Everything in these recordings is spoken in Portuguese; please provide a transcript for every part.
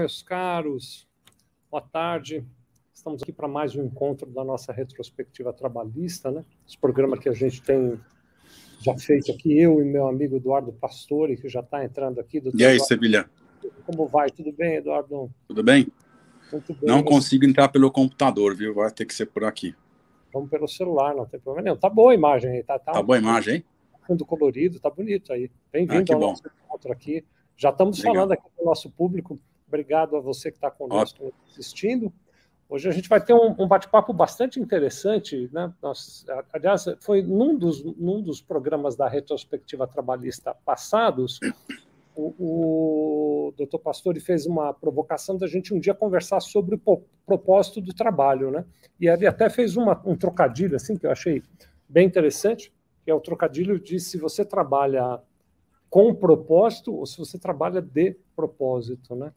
meus caros. Boa tarde. Estamos aqui para mais um encontro da nossa retrospectiva trabalhista, né? Esse programa que a gente tem já feito aqui, eu e meu amigo Eduardo Pastore, que já está entrando aqui. e aí, Sevilha? Como vai? Tudo bem, Eduardo? Tudo bem? Muito bem. Não consigo entrar pelo computador, viu? Vai ter que ser por aqui. Vamos pelo celular, não tem problema nenhum. Tá boa a imagem aí, tá? Tá, tá boa a imagem, hein? Fundo colorido, tá bonito aí. Bem-vindo ah, ao nosso encontro aqui. Já estamos Legal. falando aqui com o nosso público. Obrigado a você que está conosco Ótimo. assistindo. Hoje a gente vai ter um, um bate-papo bastante interessante. Né? Nós, aliás, foi num dos, num dos programas da retrospectiva trabalhista passados, o, o doutor Pastore fez uma provocação da gente um dia conversar sobre o propósito do trabalho. Né? E ele até fez uma, um trocadilho assim que eu achei bem interessante, que é o trocadilho de se você trabalha com propósito ou se você trabalha de propósito. Né?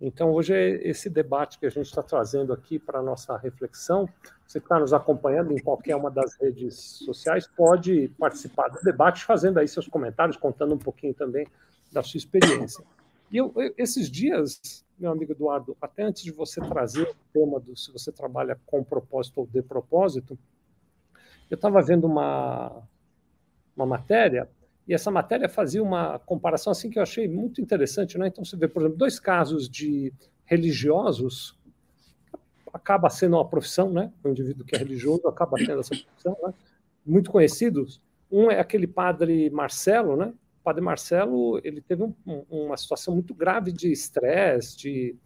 Então, hoje é esse debate que a gente está trazendo aqui para a nossa reflexão. Você que está nos acompanhando em qualquer uma das redes sociais pode participar do debate, fazendo aí seus comentários, contando um pouquinho também da sua experiência. E eu, esses dias, meu amigo Eduardo, até antes de você trazer o tema do se você trabalha com propósito ou de propósito, eu estava vendo uma, uma matéria e essa matéria fazia uma comparação assim que eu achei muito interessante, né? Então você vê, por exemplo, dois casos de religiosos acaba sendo uma profissão, né? O indivíduo que é religioso acaba tendo essa profissão, né? Muito conhecidos. Um é aquele padre Marcelo, né? O padre Marcelo, ele teve um, uma situação muito grave de estresse, de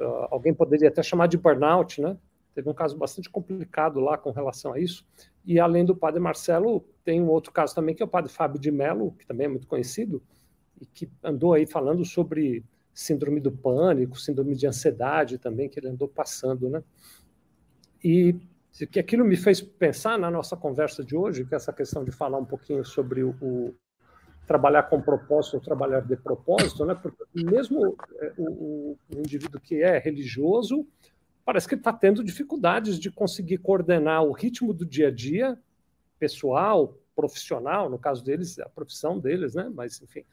uh, alguém poderia até chamar de burnout, né? Teve um caso bastante complicado lá com relação a isso. E além do padre Marcelo, tem um outro caso também, que é o padre Fábio de Mello, que também é muito conhecido, e que andou aí falando sobre síndrome do pânico, síndrome de ansiedade também, que ele andou passando, né? E que aquilo me fez pensar na nossa conversa de hoje, que é essa questão de falar um pouquinho sobre o, trabalhar com propósito ou trabalhar de propósito, né? Porque mesmo é, o, o, o indivíduo que é religioso, parece que está tendo dificuldades de conseguir coordenar o ritmo do dia a dia, pessoal, profissional, no caso deles, a profissão deles, né? Mas, enfim.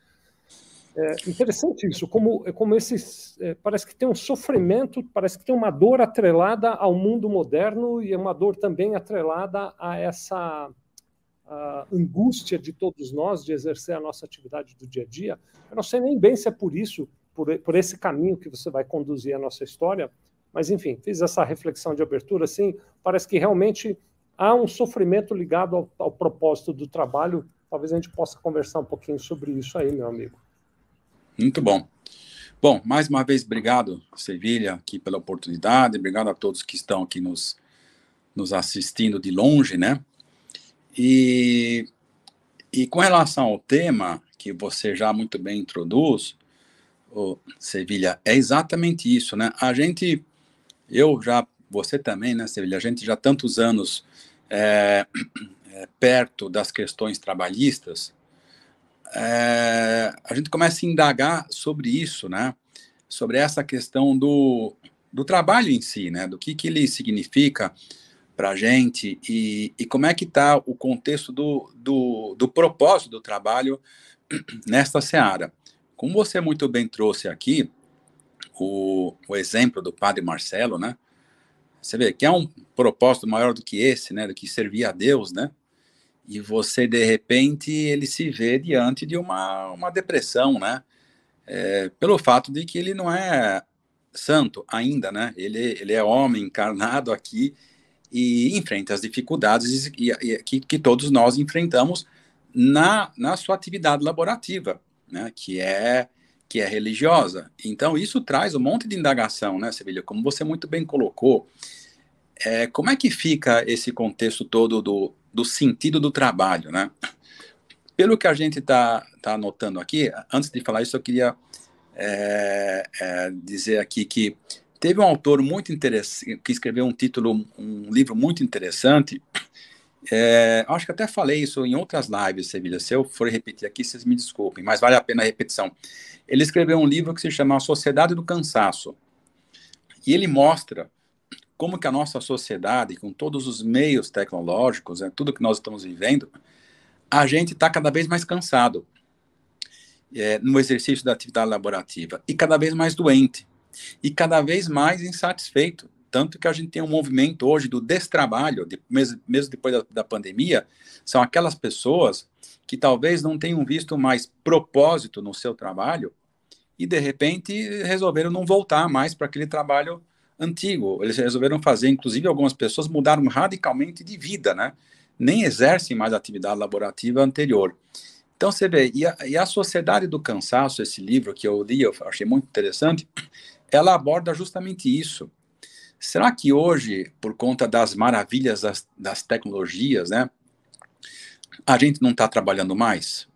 É interessante isso, como, como esses. É, parece que tem um sofrimento, parece que tem uma dor atrelada ao mundo moderno e uma dor também atrelada a essa a angústia de todos nós de exercer a nossa atividade do dia a dia. Eu não sei nem bem se é por isso, por, por esse caminho que você vai conduzir a nossa história, mas, enfim, fiz essa reflexão de abertura, assim, parece que realmente há um sofrimento ligado ao, ao propósito do trabalho. Talvez a gente possa conversar um pouquinho sobre isso aí, meu amigo. Muito bom. Bom, mais uma vez, obrigado, Sevilha, aqui pela oportunidade, obrigado a todos que estão aqui nos, nos assistindo de longe, né? E, e com relação ao tema, que você já muito bem introduz, Sevilha, é exatamente isso, né? A gente eu já, você também, né, Sevilha? A gente já tantos anos é, é, perto das questões trabalhistas, é, a gente começa a indagar sobre isso, né? Sobre essa questão do, do trabalho em si, né? Do que, que ele significa para a gente e, e como é que está o contexto do, do, do propósito do trabalho nesta seara. Como você muito bem trouxe aqui, o, o exemplo do padre Marcelo, né? Você vê que é um propósito maior do que esse, né? Do que servir a Deus, né? E você, de repente, ele se vê diante de uma, uma depressão, né? É, pelo fato de que ele não é santo ainda, né? Ele, ele é homem encarnado aqui e enfrenta as dificuldades que, que todos nós enfrentamos na, na sua atividade laborativa, né? Que é que é religiosa. Então, isso traz um monte de indagação, né, Sevilha? Como você muito bem colocou, é, como é que fica esse contexto todo do, do sentido do trabalho, né? Pelo que a gente está tá anotando aqui, antes de falar isso, eu queria é, é, dizer aqui que teve um autor muito interessante, que escreveu um título, um livro muito interessante, é, acho que até falei isso em outras lives, Sevilha. Se eu for repetir aqui, vocês me desculpem, mas vale a pena a repetição. Ele escreveu um livro que se chama A Sociedade do Cansaço. E ele mostra como que a nossa sociedade, com todos os meios tecnológicos, é, tudo que nós estamos vivendo, a gente está cada vez mais cansado é, no exercício da atividade laborativa e cada vez mais doente. e cada vez mais insatisfeito. Tanto que a gente tem um movimento hoje do destrabalho, de, mesmo, mesmo depois da, da pandemia, são aquelas pessoas que talvez não tenham visto mais propósito no seu trabalho e, de repente, resolveram não voltar mais para aquele trabalho antigo. Eles resolveram fazer, inclusive, algumas pessoas mudaram radicalmente de vida, né? Nem exercem mais a atividade laborativa anterior. Então, você vê, e a, e a Sociedade do Cansaço, esse livro que eu li, eu achei muito interessante, ela aborda justamente isso. Será que hoje, por conta das maravilhas das, das tecnologias, né, a gente não está trabalhando mais?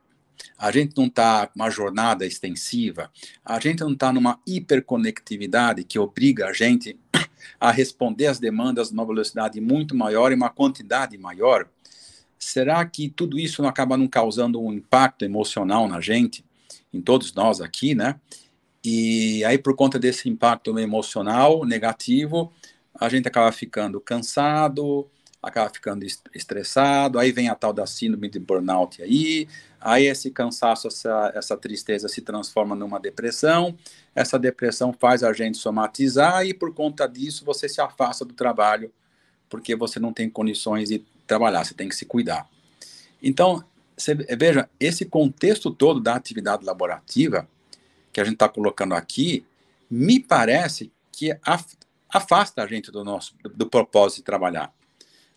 A gente não está uma jornada extensiva? A gente não está numa hiperconectividade que obriga a gente a responder às demandas numa velocidade muito maior e uma quantidade maior? será que tudo isso não acaba não causando um impacto emocional na gente, em todos nós aqui, né? E aí, por conta desse impacto emocional negativo, a gente acaba ficando cansado, acaba ficando estressado, aí vem a tal da síndrome de burnout aí, aí esse cansaço, essa, essa tristeza se transforma numa depressão, essa depressão faz a gente somatizar e por conta disso você se afasta do trabalho, porque você não tem condições de trabalhar, você tem que se cuidar. Então, você, veja, esse contexto todo da atividade laborativa que a gente está colocando aqui, me parece que afasta a gente do nosso do, propósito de trabalhar.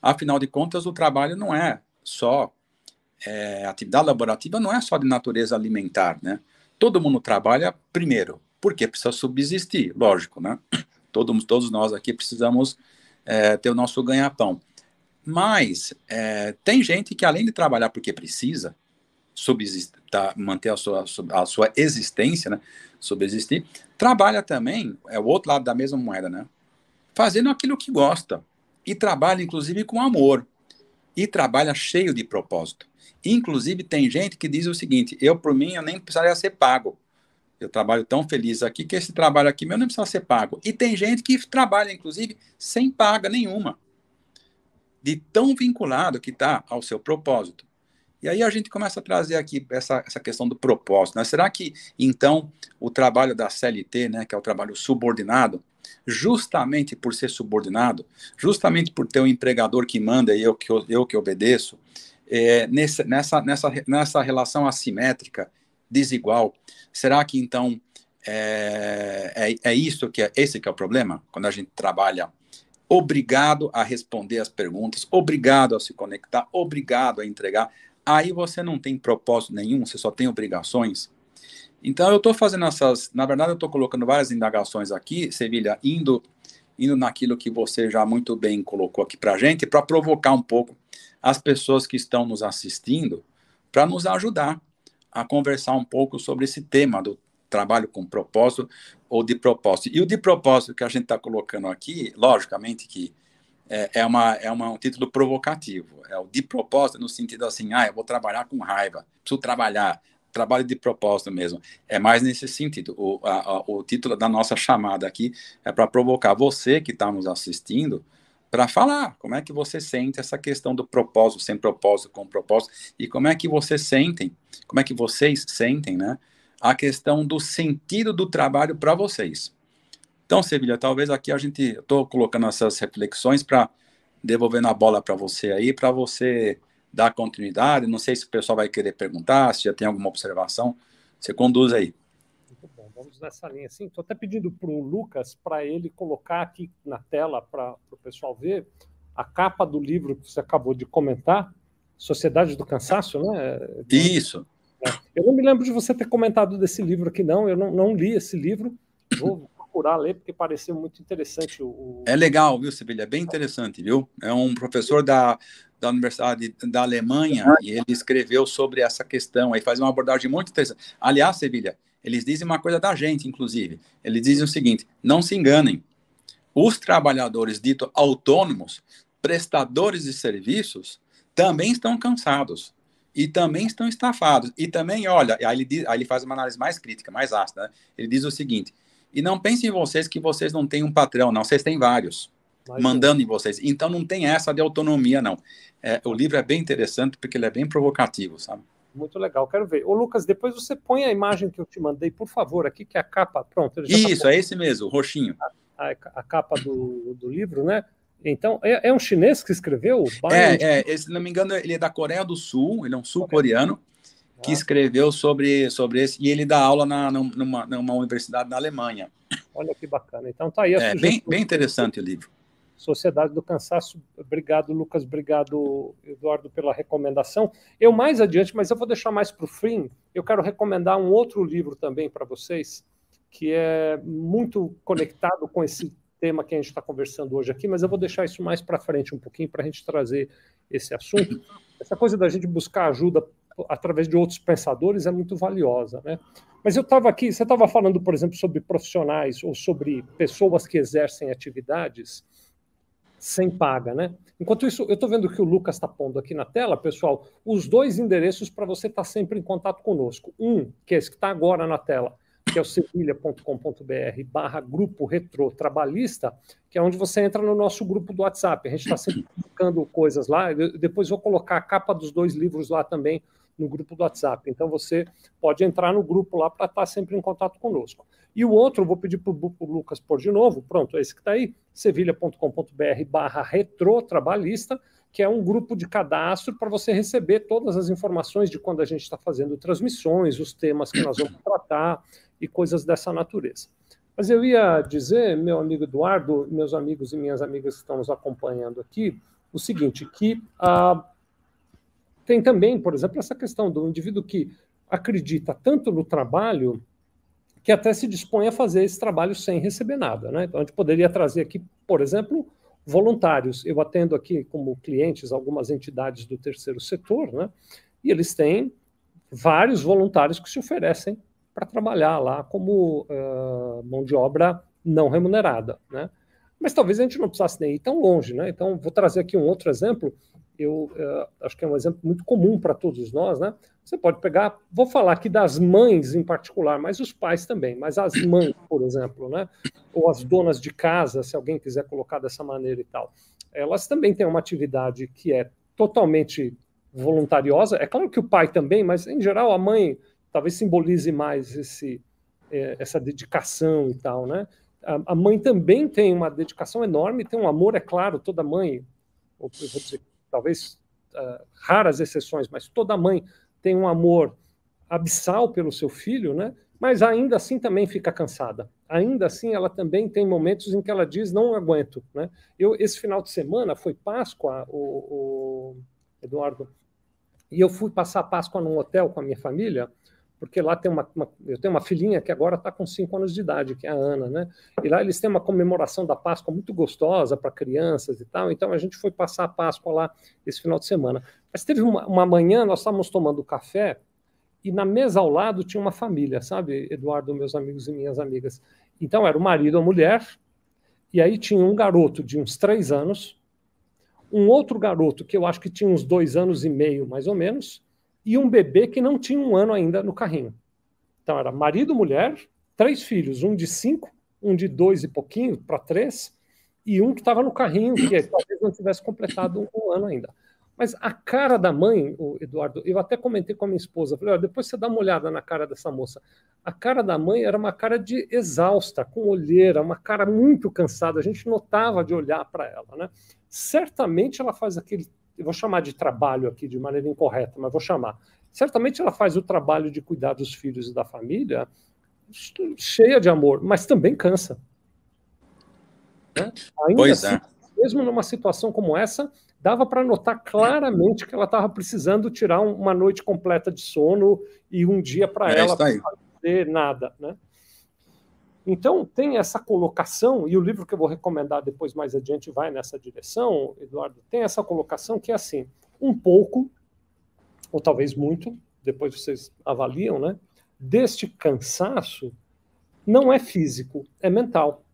Afinal de contas, o trabalho não é só é, atividade laborativa não é só de natureza alimentar, né? Todo mundo trabalha primeiro porque precisa subsistir, lógico, né? Todos, todos nós aqui precisamos é, ter o nosso ganha-pão. Mas é, tem gente que, além de trabalhar porque precisa, tá, manter a sua, a sua existência, né, subsistir, trabalha também, é o outro lado da mesma moeda, né? Fazendo aquilo que gosta. E trabalha, inclusive, com amor. E trabalha cheio de propósito. Inclusive, tem gente que diz o seguinte: eu, por mim, eu nem precisaria ser pago. Eu trabalho tão feliz aqui que esse trabalho aqui meu não precisa ser pago. E tem gente que trabalha, inclusive, sem paga nenhuma de tão vinculado que está ao seu propósito. E aí a gente começa a trazer aqui essa, essa questão do propósito. Né? Será que, então, o trabalho da CLT, né, que é o trabalho subordinado, justamente por ser subordinado, justamente por ter um empregador que manda e eu que, eu que obedeço, é, nesse, nessa, nessa, nessa relação assimétrica, desigual, será que, então, é, é, é isso que é, esse que é o problema? Quando a gente trabalha obrigado a responder as perguntas, obrigado a se conectar, obrigado a entregar. Aí você não tem propósito nenhum, você só tem obrigações. Então eu estou fazendo essas, na verdade eu estou colocando várias indagações aqui, Sevilha, indo indo naquilo que você já muito bem colocou aqui para gente, para provocar um pouco as pessoas que estão nos assistindo, para nos ajudar a conversar um pouco sobre esse tema do trabalho com propósito ou de propósito. E o de propósito que a gente está colocando aqui, logicamente que é, é, uma, é uma, um título provocativo. É o de propósito no sentido assim, ah, eu vou trabalhar com raiva, preciso trabalhar, trabalho de propósito mesmo. É mais nesse sentido. O, a, a, o título da nossa chamada aqui é para provocar você que está nos assistindo para falar como é que você sente essa questão do propósito, sem propósito, com propósito, e como é que vocês sentem, como é que vocês sentem, né? a questão do sentido do trabalho para vocês. Então, Sevilha, talvez aqui a gente estou colocando essas reflexões para devolvendo a bola para você aí, para você dar continuidade. Não sei se o pessoal vai querer perguntar, se já tem alguma observação. Você conduz aí. Muito bom, vamos nessa linha. Sim, estou até pedindo para o Lucas para ele colocar aqui na tela para o pessoal ver a capa do livro que você acabou de comentar, Sociedade do Cansaço, né? Isso. É. Eu não me lembro de você ter comentado desse livro aqui, não. Eu não, não li esse livro. Vou procurar ler, porque pareceu muito interessante. O... É legal, viu, Sevilha? É bem interessante, viu? É um professor da, da Universidade da Alemanha e ele escreveu sobre essa questão. Aí faz uma abordagem muito interessante. Aliás, Sevilha, eles dizem uma coisa da gente, inclusive. Eles dizem o seguinte: não se enganem. Os trabalhadores ditos autônomos, prestadores de serviços, também estão cansados e também estão estafados. E também, olha, aí ele, diz, aí ele faz uma análise mais crítica, mais ácida. Né? Ele diz o seguinte: e não pensem em vocês que vocês não têm um patrão, não, vocês têm vários. Mas mandando é. em vocês. Então não tem essa de autonomia, não. É, o livro é bem interessante porque ele é bem provocativo, sabe? Muito legal, quero ver. Ô, Lucas, depois você põe a imagem que eu te mandei, por favor, aqui, que é a capa. Pronto. Tá Isso, tá é esse mesmo, roxinho. A, a, a capa do, do livro, né? Então, é, é, um chinês que escreveu? É, é, se não me engano, ele é da Coreia do Sul, ele é um sul-coreano que escreveu sobre, sobre esse, e ele dá aula na, numa, numa universidade na Alemanha. Olha que bacana. Então tá aí a é, bem, bem interessante o livro. Sociedade do Cansaço. Obrigado, Lucas. Obrigado, Eduardo, pela recomendação. Eu mais adiante, mas eu vou deixar mais para o fim. Eu quero recomendar um outro livro também para vocês, que é muito conectado com esse tema que a gente está conversando hoje aqui, mas eu vou deixar isso mais para frente um pouquinho para a gente trazer esse assunto. Essa coisa da gente buscar ajuda através de outros pensadores é muito valiosa, né? Mas eu estava aqui, você estava falando, por exemplo, sobre profissionais ou sobre pessoas que exercem atividades sem paga, né? Enquanto isso, eu estou vendo que o Lucas está pondo aqui na tela, pessoal, os dois endereços para você estar tá sempre em contato conosco. Um, que é esse que está agora na tela, que é o sevilha.com.br barra grupo retro trabalhista, que é onde você entra no nosso grupo do WhatsApp. A gente está sempre publicando coisas lá. Eu, depois vou colocar a capa dos dois livros lá também no grupo do WhatsApp. Então você pode entrar no grupo lá para estar tá sempre em contato conosco. E o outro, vou pedir para o Lucas pôr de novo, pronto, esse que está aí, sevilha.com.br barra retrotrabalhista, que é um grupo de cadastro para você receber todas as informações de quando a gente está fazendo transmissões, os temas que nós vamos tratar, e coisas dessa natureza. Mas eu ia dizer, meu amigo Eduardo, meus amigos e minhas amigas que estão nos acompanhando aqui, o seguinte, que ah, tem também, por exemplo, essa questão do indivíduo que acredita tanto no trabalho que até se dispõe a fazer esse trabalho sem receber nada. Né? Então, a gente poderia trazer aqui, por exemplo, voluntários. Eu atendo aqui como clientes algumas entidades do terceiro setor, né? e eles têm vários voluntários que se oferecem para trabalhar lá como uh, mão de obra não remunerada, né? Mas talvez a gente não precisasse nem ir tão longe, né? Então, vou trazer aqui um outro exemplo. Eu uh, acho que é um exemplo muito comum para todos nós, né? Você pode pegar, vou falar aqui das mães em particular, mas os pais também, mas as mães, por exemplo, né? Ou as donas de casa, se alguém quiser colocar dessa maneira e tal. Elas também têm uma atividade que é totalmente voluntariosa. É claro que o pai também, mas em geral a mãe talvez simbolize mais esse, é, essa dedicação e tal, né? A, mãe também tem uma dedicação enorme, tem um amor, é claro, toda mãe, ou eu vou dizer, talvez uh, raras exceções, mas toda mãe tem um amor abissal pelo seu filho, né? Mas ainda assim também fica cansada. Ainda assim, ela também tem momentos em que ela diz não aguento, né? Eu esse final de semana foi Páscoa, o, o Eduardo, e eu fui passar Páscoa num hotel com a minha família porque lá tem uma, uma eu tenho uma filhinha que agora está com cinco anos de idade, que é a Ana, né? E lá eles têm uma comemoração da Páscoa muito gostosa para crianças e tal. Então a gente foi passar a Páscoa lá esse final de semana. Mas teve uma, uma manhã, nós estávamos tomando café e na mesa ao lado tinha uma família, sabe, Eduardo, meus amigos e minhas amigas. Então era o marido, a mulher, e aí tinha um garoto de uns três anos, um outro garoto que eu acho que tinha uns dois anos e meio, mais ou menos, e um bebê que não tinha um ano ainda no carrinho. Então era marido, mulher, três filhos, um de cinco, um de dois e pouquinho para três, e um que estava no carrinho, que talvez não tivesse completado um, ano ainda. Mas a cara da mãe, o Eduardo, eu até comentei com a minha esposa, falei, olha, depois você dá uma olhada na cara dessa moça. A cara da mãe era uma cara de exausta, com olheira, uma cara muito cansada. A gente notava de olhar para ela, né? Certamente ela faz aquele eu vou chamar de trabalho aqui de maneira incorreta, mas vou chamar. Certamente ela faz o trabalho de cuidar dos filhos e da família cheia de amor, mas também cansa. Né? Ainda pois assim, é. mesmo numa situação como essa, dava para notar claramente que ela estava precisando tirar uma noite completa de sono e um dia para é, ela fazer nada, né? Então, tem essa colocação, e o livro que eu vou recomendar depois, mais adiante, vai nessa direção, Eduardo, tem essa colocação que é assim: um pouco, ou talvez muito, depois vocês avaliam, né? Deste cansaço não é físico, é mental.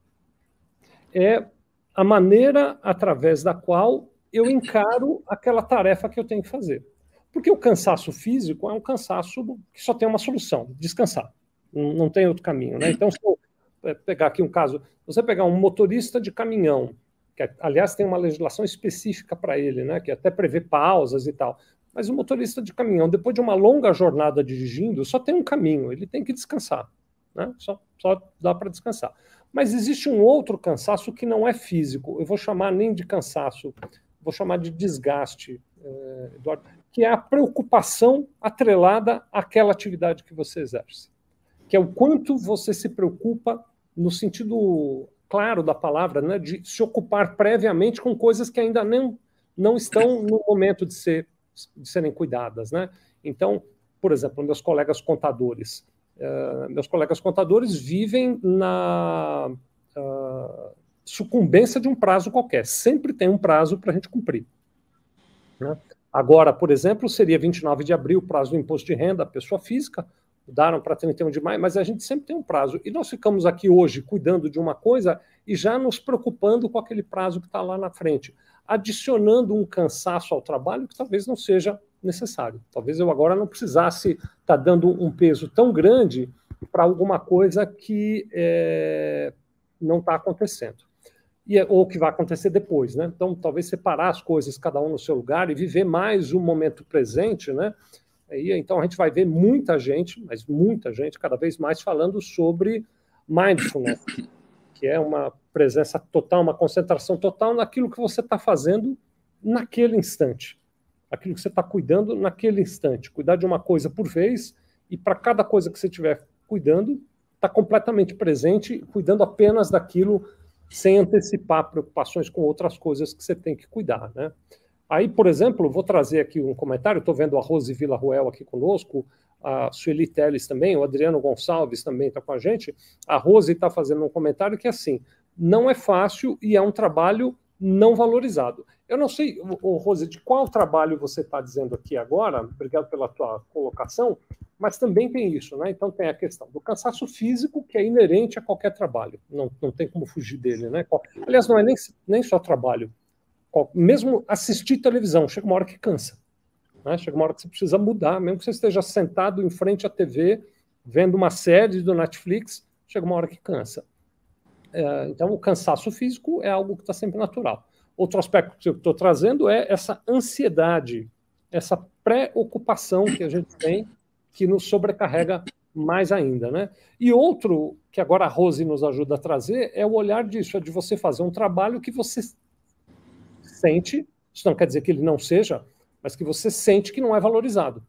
É a maneira através da qual eu encaro aquela tarefa que eu tenho que fazer. Porque o cansaço físico é um cansaço que só tem uma solução: descansar. Não tem outro caminho. Né? Então, se eu pegar aqui um caso, você pegar um motorista de caminhão, que aliás tem uma legislação específica para ele, né, que até prevê pausas e tal. Mas o motorista de caminhão, depois de uma longa jornada dirigindo, só tem um caminho, ele tem que descansar. Né? Só, só dá para descansar. Mas existe um outro cansaço que não é físico. Eu vou chamar nem de cansaço, vou chamar de desgaste, eh, Eduardo, que é a preocupação atrelada àquela atividade que você exerce. Que é o quanto você se preocupa no sentido claro da palavra, né, de se ocupar previamente com coisas que ainda não, não estão no momento de, ser, de serem cuidadas. Né? Então, por exemplo, meus colegas contadores. Uh, meus colegas contadores vivem na uh, sucumbência de um prazo qualquer. Sempre tem um prazo para a gente cumprir. Né? Agora, por exemplo, seria 29 de abril, prazo do imposto de renda, pessoa física, mudaram para 31 de maio, mas a gente sempre tem um prazo. E nós ficamos aqui hoje cuidando de uma coisa e já nos preocupando com aquele prazo que está lá na frente, adicionando um cansaço ao trabalho que talvez não seja necessário. Talvez eu agora não precisasse estar tá dando um peso tão grande para alguma coisa que é, não está acontecendo e, é, ou que vai acontecer depois, né? Então, talvez separar as coisas, cada um no seu lugar, e viver mais o momento presente, né? Então, a gente vai ver muita gente, mas muita gente, cada vez mais falando sobre mindfulness, que é uma presença total, uma concentração total naquilo que você está fazendo naquele instante, aquilo que você está cuidando naquele instante. Cuidar de uma coisa por vez, e para cada coisa que você estiver cuidando, está completamente presente, cuidando apenas daquilo sem antecipar preocupações com outras coisas que você tem que cuidar, né? Aí, por exemplo, vou trazer aqui um comentário, estou vendo a Rose Vila Ruel aqui conosco, a Sueli Teles também, o Adriano Gonçalves também está com a gente. A Rose está fazendo um comentário que, assim, não é fácil e é um trabalho não valorizado. Eu não sei, ô, Rose, de qual trabalho você está dizendo aqui agora, obrigado pela tua colocação, mas também tem isso, né? Então tem a questão do cansaço físico, que é inerente a qualquer trabalho, não, não tem como fugir dele, né? Aliás, não é nem, nem só trabalho, mesmo assistir televisão, chega uma hora que cansa, né? Chega uma hora que você precisa mudar, mesmo que você esteja sentado em frente à TV, vendo uma série do Netflix, chega uma hora que cansa. É, então, o cansaço físico é algo que está sempre natural. Outro aspecto que eu estou trazendo é essa ansiedade, essa preocupação que a gente tem, que nos sobrecarrega mais ainda, né? E outro que agora a Rose nos ajuda a trazer é o olhar disso, é de você fazer um trabalho que você sente, isso não quer dizer que ele não seja, mas que você sente que não é valorizado.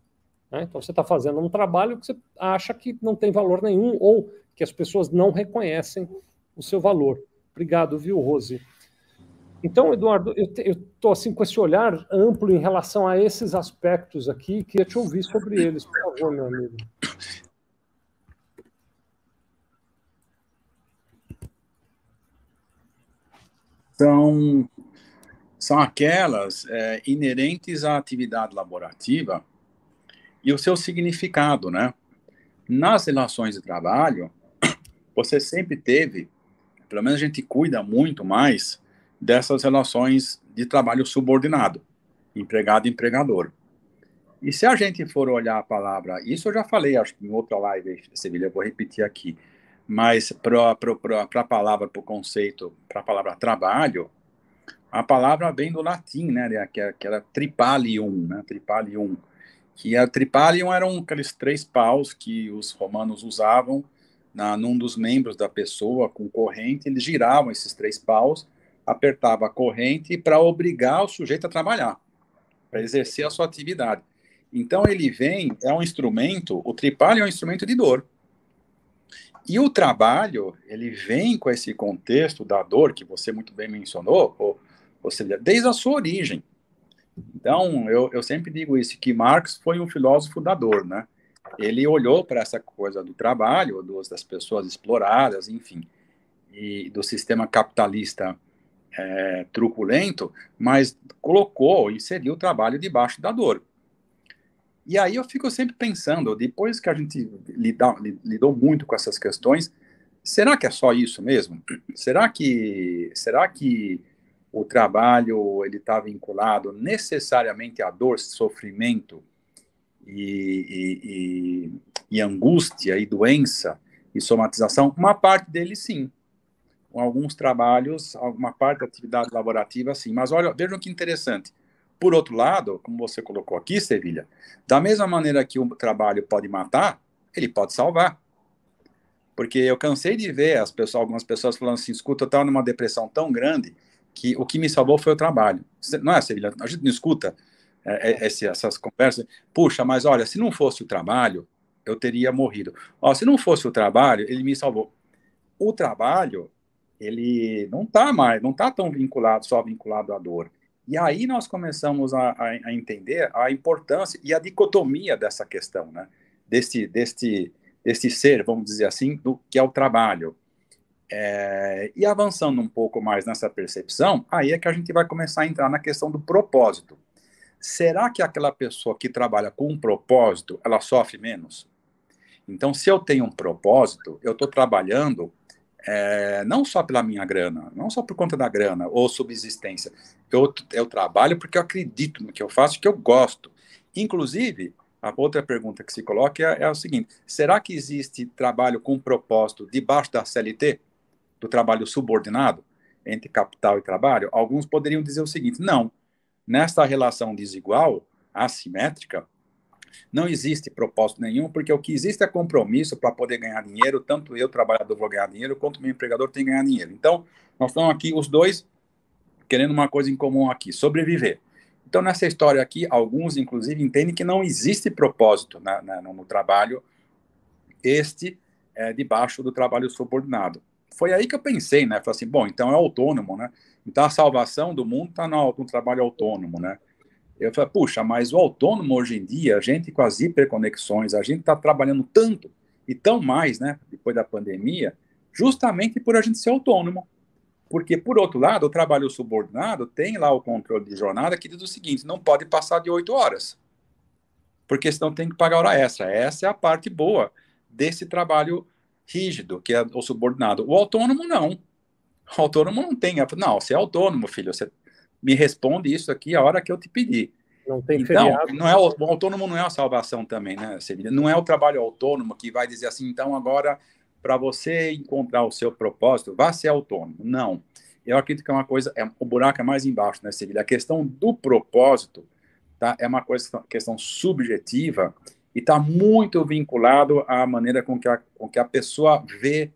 Né? Então você está fazendo um trabalho que você acha que não tem valor nenhum ou que as pessoas não reconhecem o seu valor. Obrigado, viu, Rose? Então, Eduardo, eu estou assim com esse olhar amplo em relação a esses aspectos aqui, queria te ouvir sobre eles, por favor, meu amigo. São, são aquelas é, inerentes à atividade laborativa e o seu significado, né? Nas relações de trabalho, você sempre teve, pelo menos a gente cuida muito mais dessas relações de trabalho subordinado, empregado e empregador. E se a gente for olhar a palavra, isso eu já falei, acho que em outra live, Sevilha, eu vou repetir aqui, mas para a palavra, para o conceito, para a palavra trabalho, a palavra vem do latim, né, que, que era tripalium, né, tripalium, que a tripalium eram aqueles três paus que os romanos usavam na, num dos membros da pessoa com corrente, eles giravam esses três paus apertava a corrente para obrigar o sujeito a trabalhar, para exercer a sua atividade. Então ele vem, é um instrumento, o tripalho é um instrumento de dor. E o trabalho, ele vem com esse contexto da dor que você muito bem mencionou, ou, seja, desde a sua origem. Então, eu, eu sempre digo isso, que Marx foi um filósofo da dor, né? Ele olhou para essa coisa do trabalho, dos, das pessoas exploradas, enfim, e do sistema capitalista é, truculento, mas colocou, inseriu o trabalho debaixo da dor. E aí eu fico sempre pensando, depois que a gente lida, lidou muito com essas questões, será que é só isso mesmo? Será que, será que o trabalho ele está vinculado necessariamente à dor, sofrimento e, e, e, e angústia e doença e somatização? Uma parte dele sim alguns trabalhos, alguma parte da atividade laborativa, sim. Mas olha, vejam que interessante. Por outro lado, como você colocou aqui, Sevilha, da mesma maneira que o trabalho pode matar, ele pode salvar. Porque eu cansei de ver as pessoas, algumas pessoas falando assim: escuta, eu estava numa depressão tão grande que o que me salvou foi o trabalho. Não é, Sevilha? A gente não escuta é, é, essas conversas. Puxa, mas olha, se não fosse o trabalho, eu teria morrido. Ó, se não fosse o trabalho, ele me salvou. O trabalho, ele não está mais, não está tão vinculado, só vinculado à dor. E aí nós começamos a, a, a, entender a importância e a dicotomia dessa questão, né? Desse, desse, desse ser, vamos dizer assim, do que é o trabalho. É, e avançando um pouco mais nessa percepção, aí é que a gente vai começar a entrar na questão do propósito. Será que aquela pessoa que trabalha com um propósito, ela sofre menos? Então, se eu tenho um propósito, eu estou trabalhando é, não só pela minha grana, não só por conta da grana ou subsistência. Eu, eu trabalho porque eu acredito no que eu faço, que eu gosto. Inclusive, a outra pergunta que se coloca é, é o seguinte: será que existe trabalho com propósito debaixo da CLT, do trabalho subordinado, entre capital e trabalho? Alguns poderiam dizer o seguinte: não. Nesta relação desigual, assimétrica, não existe propósito nenhum, porque o que existe é compromisso para poder ganhar dinheiro, tanto eu, trabalhador, vou ganhar dinheiro, quanto meu empregador tem que ganhar dinheiro. Então, nós estamos aqui, os dois, querendo uma coisa em comum aqui, sobreviver. Então, nessa história aqui, alguns, inclusive, entendem que não existe propósito na, na, no, trabalho, este é debaixo do trabalho subordinado. Foi aí que eu pensei, né? Falei assim, bom, então é autônomo, né? Então a salvação do mundo está no, no trabalho autônomo, né? Eu falei, puxa, mas o autônomo hoje em dia, a gente com as hiperconexões, a gente está trabalhando tanto e tão mais, né, depois da pandemia, justamente por a gente ser autônomo. Porque, por outro lado, o trabalho subordinado tem lá o controle de jornada que diz o seguinte: não pode passar de oito horas, porque senão tem que pagar hora extra. Essa é a parte boa desse trabalho rígido, que é o subordinado. O autônomo não. O autônomo não tem. Não, você é autônomo, filho. Você me responde isso aqui a hora que eu te pedir. Não tem então, feriado. Não é o, o, autônomo não é a salvação também, né, Sevilha? Não é o trabalho autônomo que vai dizer assim, então agora, para você encontrar o seu propósito, vá ser autônomo. Não. Eu acredito que é uma coisa, é, o buraco é mais embaixo, né, Sevilha? A questão do propósito tá, é uma coisa, questão subjetiva e está muito vinculado à maneira com que a, com que a pessoa vê,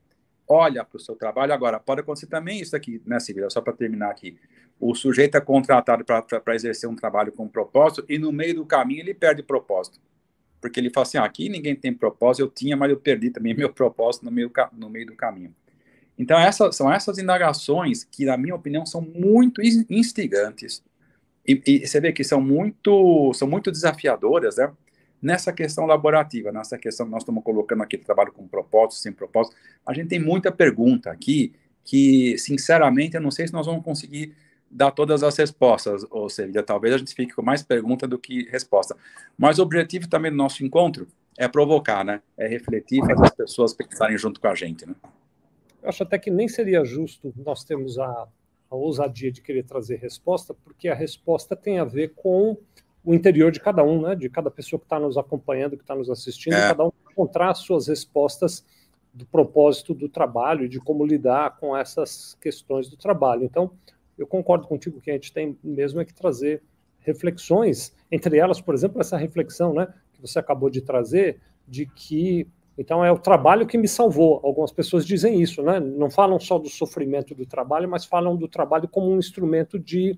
olha para o seu trabalho. Agora, pode acontecer também isso aqui, né, Sevilha? Só para terminar aqui o sujeito é contratado para exercer um trabalho com propósito e no meio do caminho ele perde propósito. Porque ele fala assim: ah, aqui ninguém tem propósito, eu tinha, mas eu perdi também meu propósito no meio, no meio do caminho. Então, essas, são essas indagações que, na minha opinião, são muito instigantes. E, e você vê que são muito, são muito desafiadoras, né? Nessa questão laborativa, nessa questão que nós estamos colocando aqui, trabalho com propósito, sem propósito, a gente tem muita pergunta aqui que, sinceramente, eu não sei se nós vamos conseguir dar todas as respostas, ou seja, talvez a gente fique com mais pergunta do que resposta. Mas o objetivo também do nosso encontro é provocar, né? É refletir, fazer as pessoas pensarem junto com a gente, né? Eu acho até que nem seria justo nós termos a, a ousadia de querer trazer resposta, porque a resposta tem a ver com o interior de cada um, né? De cada pessoa que está nos acompanhando, que está nos assistindo, é. cada um encontrar as suas respostas do propósito do trabalho e de como lidar com essas questões do trabalho. Então, eu concordo contigo que a gente tem mesmo é que trazer reflexões, entre elas, por exemplo, essa reflexão, né, que você acabou de trazer, de que então é o trabalho que me salvou. Algumas pessoas dizem isso, né? Não falam só do sofrimento do trabalho, mas falam do trabalho como um instrumento de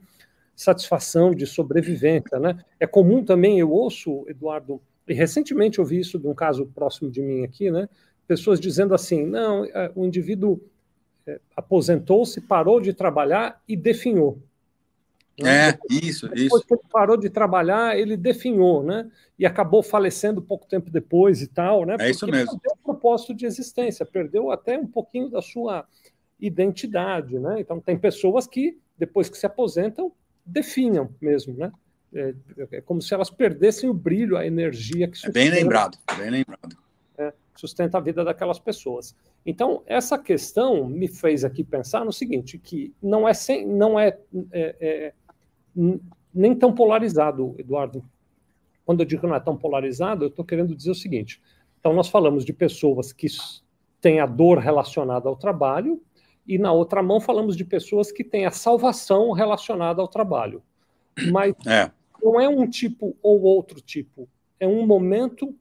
satisfação, de sobrevivência, né? É comum também, eu ouço, Eduardo, e recentemente eu vi isso de um caso próximo de mim aqui, né? Pessoas dizendo assim, não, é, o indivíduo é, aposentou-se, parou de trabalhar e definhou. Né? É, isso, depois isso. que ele parou de trabalhar, ele definhou, né? E acabou falecendo pouco tempo depois e tal, né? É isso mesmo. Perdeu o propósito de existência, perdeu até um pouquinho da sua identidade, né? Então tem pessoas que depois que se aposentam definham mesmo, né? É, é como se elas perdessem o brilho, a energia que é bem lembrado, bem lembrado. É, sustenta a vida daquelas pessoas. Então, essa questão me fez aqui pensar no seguinte, que não é, sem, não é, é, é nem tão polarizado, Eduardo. Quando eu digo que não é tão polarizado, eu estou querendo dizer o seguinte. Então, nós falamos de pessoas que têm a dor relacionada ao trabalho, e na outra mão falamos de pessoas que têm a salvação relacionada ao trabalho. mas é. não é um tipo ou outro tipo, é um momento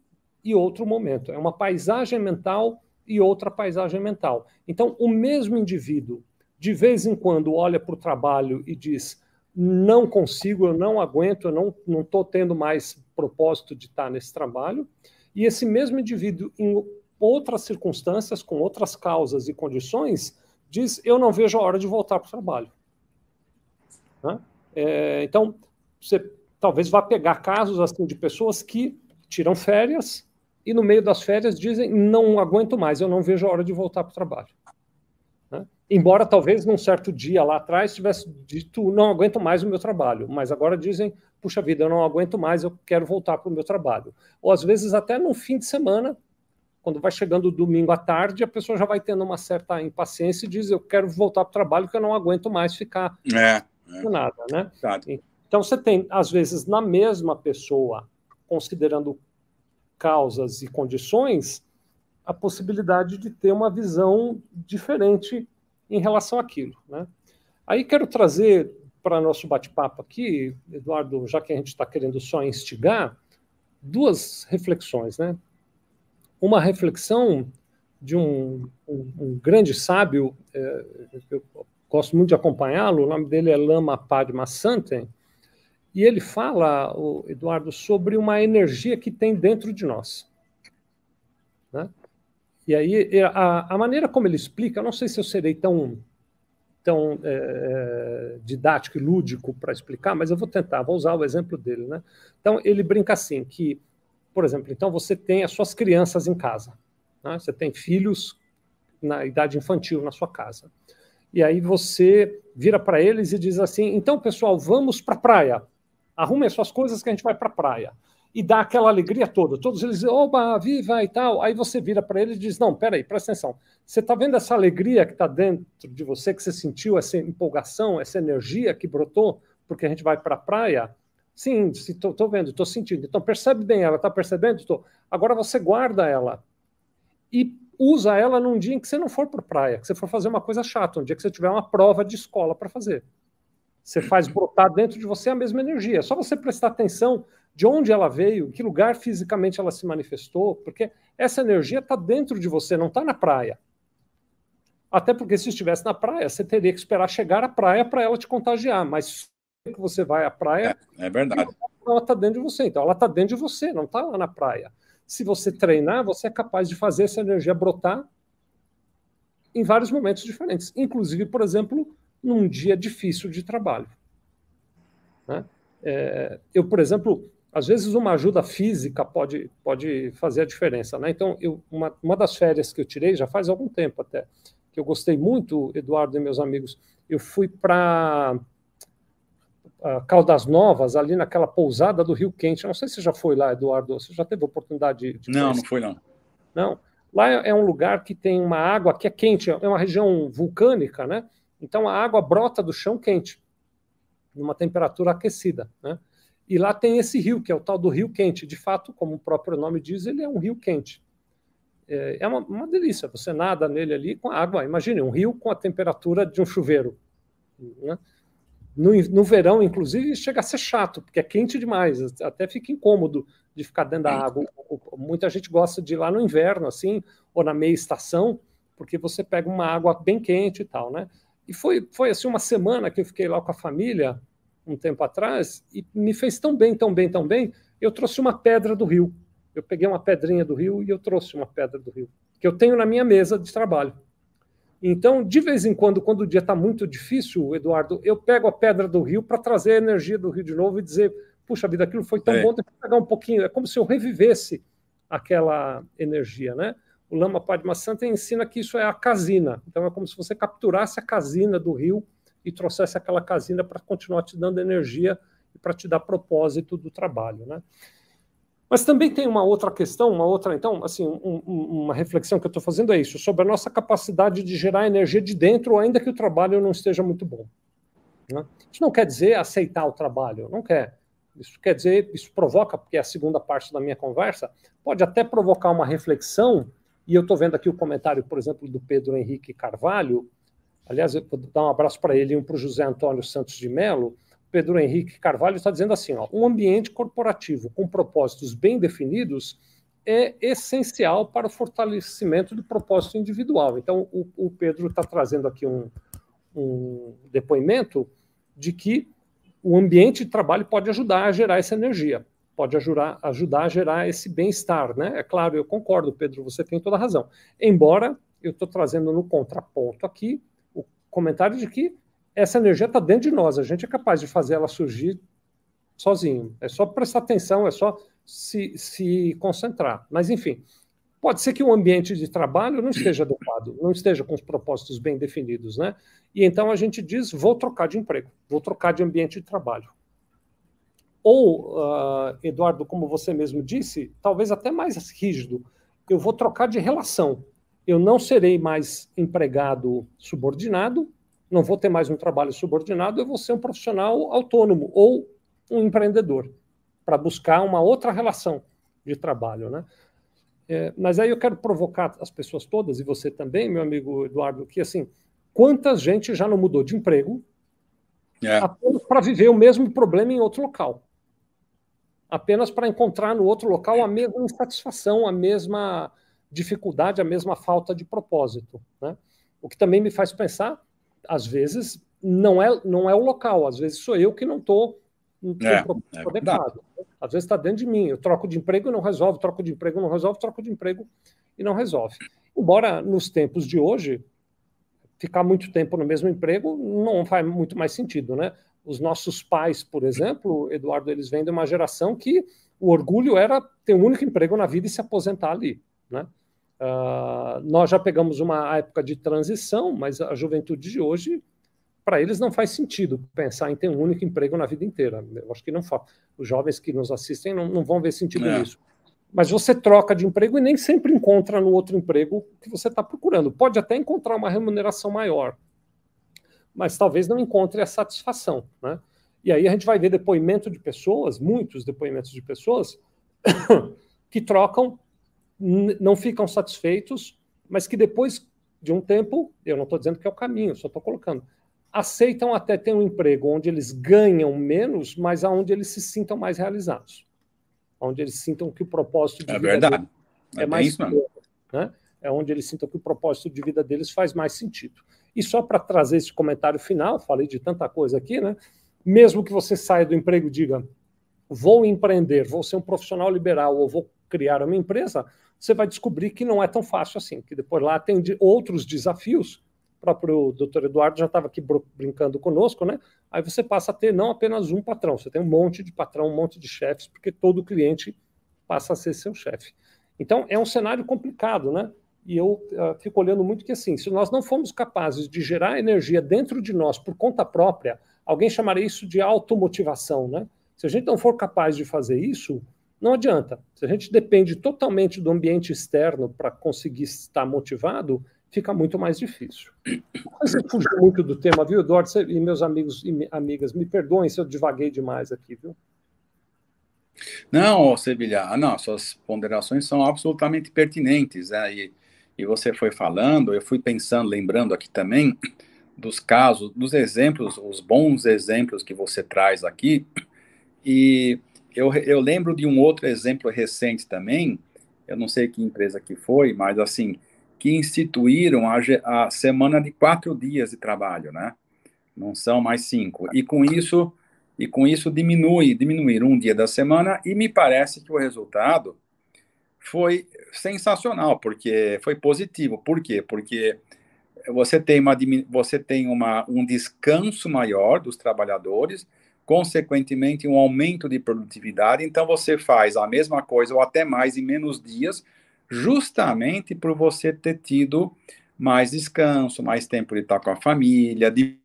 e outro momento, é uma paisagem mental e outra paisagem mental. Então, o mesmo indivíduo, de vez em quando, olha para o trabalho e diz: não consigo, eu não aguento, eu não estou tendo mais propósito de estar nesse trabalho. E esse mesmo indivíduo, em outras circunstâncias, com outras causas e condições, diz: eu não vejo a hora de voltar para o trabalho. Né? É, então, você talvez vá pegar casos assim de pessoas que tiram férias e no meio das férias dizem: não aguento mais, eu não vejo a hora de voltar para o trabalho. Né? Embora talvez num certo dia lá atrás tivesse dito: não aguento mais o meu trabalho, mas agora dizem: puxa vida, eu não aguento mais, eu quero voltar para o meu trabalho. Ou às vezes até no fim de semana, quando vai chegando domingo à tarde, a pessoa já vai tendo uma certa impaciência e diz: eu quero voltar para o trabalho, que eu não aguento mais ficar é, é. nada, né? Então você tem às vezes na mesma pessoa, considerando causas e condições, a possibilidade de ter uma visão diferente em relação àquilo. Né? Aí quero trazer para nosso bate-papo aqui, Eduardo, já que a gente está querendo só instigar, duas reflexões. Né? Uma reflexão de um, um, um grande sábio, é, eu gosto muito de acompanhá-lo, o nome dele é Lama Padma Santen, e ele fala, o Eduardo, sobre uma energia que tem dentro de nós. Né? E aí, a, a, maneira como ele explica, eu não sei se eu serei tão, tão é, didático e lúdico para explicar, mas eu vou tentar, vou usar o exemplo dele. Né? Então, ele brinca assim, que, por exemplo, então você tem as suas crianças em casa, né? você tem filhos na idade infantil na sua casa. E aí você vira para eles e diz assim: então, pessoal, vamos para a praia arrume as suas coisas que a gente vai para a praia. E dá aquela alegria toda. Todos eles dizem, oba, viva e tal. Aí você vira para ele e diz: Não, peraí, presta atenção. Você está vendo essa alegria que está dentro de você, que você sentiu, essa empolgação, essa energia que brotou porque a gente vai para a praia? Sim, estou vendo, estou sentindo. Então percebe bem ela, está percebendo? Tô. Agora você guarda ela e usa ela num dia em que você não for para praia, que você for fazer uma coisa chata, um dia que você tiver uma prova de escola para fazer. Você faz brotar dentro de você a mesma energia. É só você prestar atenção de onde ela veio, que lugar fisicamente ela se manifestou, porque essa energia está dentro de você, não está na praia. Até porque se estivesse na praia, você teria que esperar chegar à praia para ela te contagiar. Mas que você vai à praia, é, é verdade. Ela está dentro de você. Então, ela está dentro de você, não está lá na praia. Se você treinar, você é capaz de fazer essa energia brotar em vários momentos diferentes. Inclusive, por exemplo, num dia difícil de trabalho. Né? É, eu, por exemplo, às vezes uma ajuda física pode, pode fazer a diferença. Né? Então, eu, uma, uma das férias que eu tirei, já faz algum tempo até, que eu gostei muito, Eduardo e meus amigos, eu fui para Caldas Novas, ali naquela pousada do Rio Quente. Não sei se você já foi lá, Eduardo. Você já teve oportunidade de. Não, não foi não. Não. Lá é um lugar que tem uma água que é quente, é uma região vulcânica, né? Então a água brota do chão quente, numa temperatura aquecida. Né? E lá tem esse rio, que é o tal do rio quente. De fato, como o próprio nome diz, ele é um rio quente. É, é uma, uma delícia, você nada nele ali com água. Imagine, um rio com a temperatura de um chuveiro. Né? No, no, verão, inclusive, chega a ser chato, porque é quente demais, até fica incômodo de ficar dentro da água. Muita gente gosta de ir lá no inverno, assim, ou na meia estação, porque você pega uma água bem quente e tal, né? E foi, foi assim uma semana que eu fiquei lá com a família, um tempo atrás, e me fez tão bem, tão bem, tão bem, eu trouxe uma pedra do rio. Eu peguei uma pedrinha do rio e eu trouxe uma pedra do rio, que eu tenho na minha mesa de trabalho. Então, de vez em quando, quando o dia está muito difícil, Eduardo, eu pego a pedra do rio para trazer a energia do rio de novo e dizer: puxa vida, aquilo foi tão é. bom, tem que pegar um pouquinho. É como se eu revivesse aquela energia, né? o Lama Padmasanta ensina que isso é a casina. Então é como se você capturasse a casina do rio e trouxesse aquela casina para continuar te dando energia e para te dar propósito do trabalho, né? Mas também tem uma outra questão, uma outra, então, assim, um, um, uma reflexão que eu estou fazendo é isso, sobre a nossa capacidade de gerar energia de dentro, ainda que o trabalho não esteja muito bom. Né? Isso não quer dizer aceitar o trabalho, não quer. Isso quer dizer, isso provoca, porque é a segunda parte da minha conversa, pode até provocar uma reflexão e eu estou vendo aqui o comentário, por exemplo, do Pedro Henrique Carvalho. Aliás, eu vou dar um abraço para ele e um para o José Antônio Santos de Mello. Pedro Henrique Carvalho está dizendo assim: ó, um ambiente corporativo com propósitos bem definidos é essencial para o fortalecimento do propósito individual. Então, o, o Pedro está trazendo aqui um, um depoimento de que o ambiente de trabalho pode ajudar a gerar essa energia, pode ajudar, ajudar a gerar esse bem-estar. Né? É claro, eu concordo, Pedro, você tem toda a razão. Embora eu estou trazendo no contraponto aqui o comentário de que essa energia está dentro de nós, a gente é capaz de fazer ela surgir sozinho. É só prestar atenção, é só se, se concentrar. Mas, enfim, pode ser que o ambiente de trabalho não esteja adequado, não esteja com os propósitos bem definidos, né? E então a gente diz: vou trocar de emprego, vou trocar de ambiente de trabalho. Ou, uh, Eduardo, como você mesmo disse, talvez até mais rígido, eu vou trocar de relação. Eu não serei mais empregado subordinado, não vou ter mais um trabalho subordinado, eu vou ser um profissional autônomo ou um empreendedor para buscar uma outra relação de trabalho, né? É, mas aí eu quero provocar as pessoas todas e você também, meu amigo Eduardo, que assim, quanta gente já não mudou de emprego é. apenas para viver o mesmo problema em outro local, apenas para encontrar no outro local a mesma insatisfação, a mesma dificuldade, a mesma falta de propósito, né? O que também me faz pensar, às vezes não é não é o local, às vezes sou eu que não estou é, é adequado. Às vezes está dentro de mim. Eu troco de emprego e não resolve, troco de emprego e não resolve, troco de emprego e não resolve. Embora nos tempos de hoje, ficar muito tempo no mesmo emprego não faz muito mais sentido, né? Os nossos pais, por exemplo, Eduardo, eles vêm de uma geração que o orgulho era ter um único emprego na vida e se aposentar ali, né? Uh, nós já pegamos uma época de transição, mas a juventude de hoje para eles não faz sentido pensar em ter um único emprego na vida inteira. Eu acho que não faz. Os jovens que nos assistem não, não vão ver sentido é. nisso. Mas você troca de emprego e nem sempre encontra no outro emprego que você está procurando. Pode até encontrar uma remuneração maior, mas talvez não encontre a satisfação. Né? E aí a gente vai ver depoimento de pessoas, muitos depoimentos de pessoas, que trocam, não ficam satisfeitos, mas que depois de um tempo, eu não estou dizendo que é o caminho, só estou colocando, aceitam até ter um emprego onde eles ganham menos, mas aonde eles se sintam mais realizados. Onde eles sintam que o propósito de é vida verdade. é, é mais isso, né? É onde eles sintam que o propósito de vida deles faz mais sentido. E só para trazer esse comentário final, falei de tanta coisa aqui, né? Mesmo que você saia do emprego e diga, vou empreender, vou ser um profissional liberal ou vou criar uma empresa, você vai descobrir que não é tão fácil assim, que depois lá tem outros desafios próprio doutor Eduardo já estava aqui brincando conosco, né? Aí você passa a ter não apenas um patrão, você tem um monte de patrão, um monte de chefes, porque todo cliente passa a ser seu chefe. Então, é um cenário complicado, né? E eu uh, fico olhando muito que, assim, se nós não formos capazes de gerar energia dentro de nós por conta própria, alguém chamaria isso de automotivação, né? Se a gente não for capaz de fazer isso, não adianta. Se a gente depende totalmente do ambiente externo para conseguir estar motivado, fica muito mais difícil. Você fugiu muito do tema, viu, Eduardo? Você, e meus amigos e amigas, me perdoem se eu divaguei demais aqui, viu? Não, Sevilha, ah, não, suas ponderações são absolutamente pertinentes, né? E, e você foi falando, eu fui pensando, lembrando aqui também dos casos, dos exemplos, os bons exemplos que você traz aqui, e eu, eu lembro de um outro exemplo recente também, eu não sei que empresa que foi, mas assim, que instituíram a, a semana de quatro dias de trabalho, né? Não são mais cinco. E com isso, e com isso diminui, diminuir um dia da semana. E me parece que o resultado foi sensacional, porque foi positivo. Por quê? Porque você tem, uma, você tem uma, um descanso maior dos trabalhadores, consequentemente, um aumento de produtividade. Então, você faz a mesma coisa ou até mais em menos dias, justamente por você ter tido mais descanso, mais tempo de estar com a família, de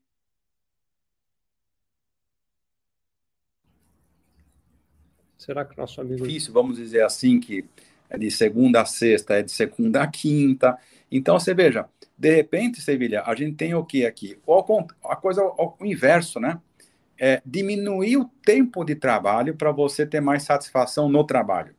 Será que nosso amigo. Difícil, vamos dizer assim, que é de segunda a sexta, é de segunda a quinta. Então, você veja, de repente, Sevilha, a gente tem o que aqui? A coisa o inverso, né? É diminuir o tempo de trabalho para você ter mais satisfação no trabalho.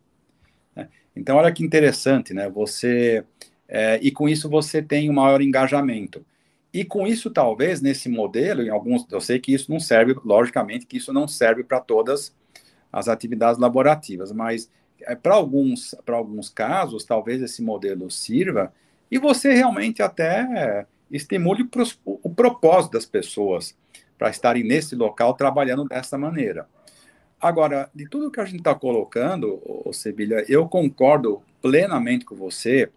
Então, olha que interessante, né? Você é, e com isso você tem um maior engajamento. E com isso, talvez, nesse modelo, em alguns, eu sei que isso não serve, logicamente, que isso não serve para todas as atividades laborativas, mas é, para alguns, alguns casos, talvez esse modelo sirva e você realmente até estimule o, o propósito das pessoas para estarem nesse local trabalhando dessa maneira. Agora, de tudo que a gente está colocando, Sebilha, eu concordo plenamente com você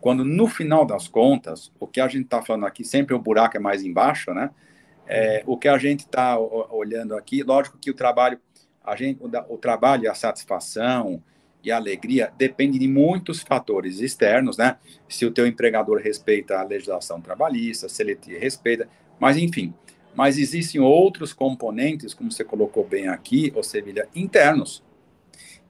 quando no final das contas, o que a gente está falando aqui, sempre o buraco é mais embaixo, né? É, o que a gente está olhando aqui, lógico que o trabalho, a gente, o, o trabalho e a satisfação e a alegria depende de muitos fatores externos, né? Se o teu empregador respeita a legislação trabalhista, se ele te respeita, mas enfim. Mas existem outros componentes, como você colocou bem aqui, ou seja, internos.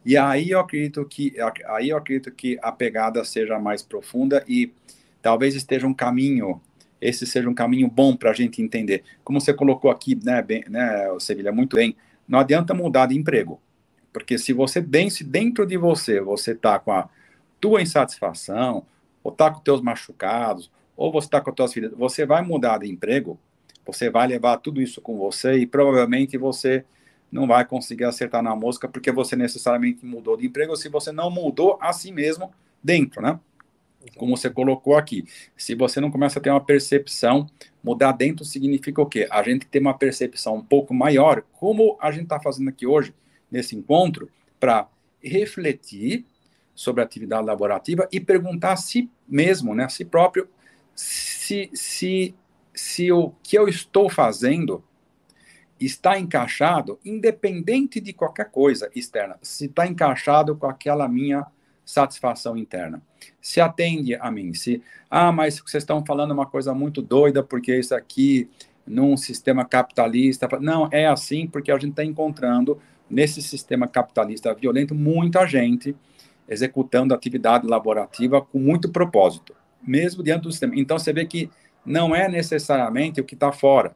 E aí eu acredito que aí eu acredito que a pegada seja mais profunda e talvez esteja um caminho, esse seja um caminho bom para a gente entender. Como você colocou aqui, né, bem, né, Sevilha, muito bem. Não adianta mudar de emprego porque se você vence dentro de você, você tá com a tua insatisfação, ou tá com teus machucados, ou você tá com as tuas filhas, você vai mudar de emprego, você vai levar tudo isso com você e provavelmente você não vai conseguir acertar na mosca porque você necessariamente mudou de emprego se você não mudou a si mesmo dentro, né? Como você colocou aqui. Se você não começa a ter uma percepção, mudar dentro significa o quê? A gente tem uma percepção um pouco maior, como a gente está fazendo aqui hoje, nesse encontro para refletir sobre a atividade laborativa e perguntar a si mesmo, né, a si próprio, se, se, se o que eu estou fazendo está encaixado, independente de qualquer coisa externa, se está encaixado com aquela minha satisfação interna. Se atende a mim, se, ah, mas vocês estão falando uma coisa muito doida, porque isso aqui, num sistema capitalista, não, é assim porque a gente está encontrando nesse sistema capitalista violento, muita gente executando atividade laborativa com muito propósito, mesmo diante do sistema. Então, você vê que não é necessariamente o que está fora.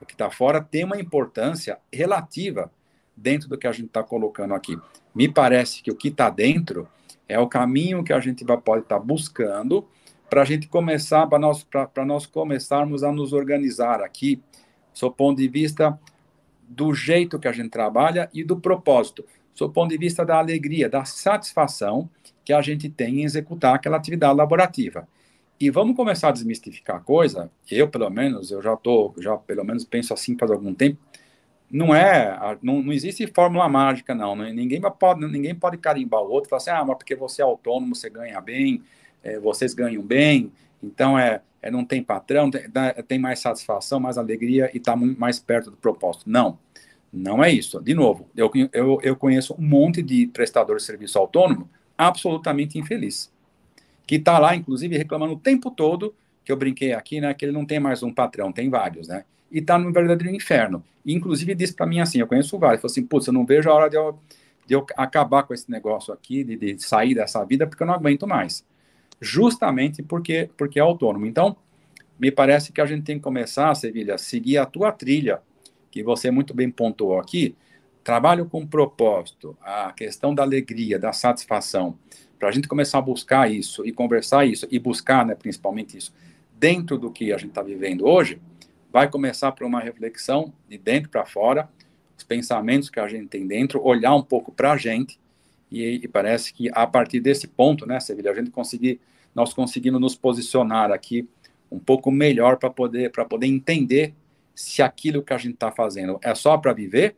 O que está fora tem uma importância relativa dentro do que a gente está colocando aqui. Me parece que o que está dentro é o caminho que a gente vai, pode estar tá buscando para a gente começar, para nós, nós começarmos a nos organizar aqui, do ponto de vista do jeito que a gente trabalha e do propósito, do ponto de vista da alegria, da satisfação que a gente tem em executar aquela atividade laborativa. E vamos começar a desmistificar a coisa. Eu, pelo menos, eu já tô, já pelo menos penso assim faz algum tempo. Não é, não, não existe fórmula mágica, não. Ninguém pode, ninguém pode carimbar o outro e falar assim, ah, mas porque você é autônomo, você ganha bem, é, vocês ganham bem, então é, é, não tem patrão, tem, tem mais satisfação, mais alegria e está mais perto do propósito. Não, não é isso. De novo, eu, eu, eu conheço um monte de prestador de serviço autônomo absolutamente infeliz, que está lá, inclusive, reclamando o tempo todo, que eu brinquei aqui, né, que ele não tem mais um patrão, tem vários, né, e está no verdadeiro inferno. E, inclusive, disse para mim assim, eu conheço vários, falou assim, putz, eu não vejo a hora de eu, de eu acabar com esse negócio aqui, de, de sair dessa vida, porque eu não aguento mais justamente porque, porque é autônomo. Então, me parece que a gente tem que começar, Sevilha, a seguir a tua trilha, que você muito bem pontuou aqui, trabalho com propósito, a questão da alegria, da satisfação, para a gente começar a buscar isso e conversar isso e buscar, né, principalmente isso, dentro do que a gente está vivendo hoje, vai começar por uma reflexão de dentro para fora, os pensamentos que a gente tem dentro, olhar um pouco para a gente e, e, parece que a partir desse ponto, né, Sevilha, a gente conseguir, nós conseguimos nos posicionar aqui um pouco melhor para poder, para poder entender se aquilo que a gente está fazendo é só para viver,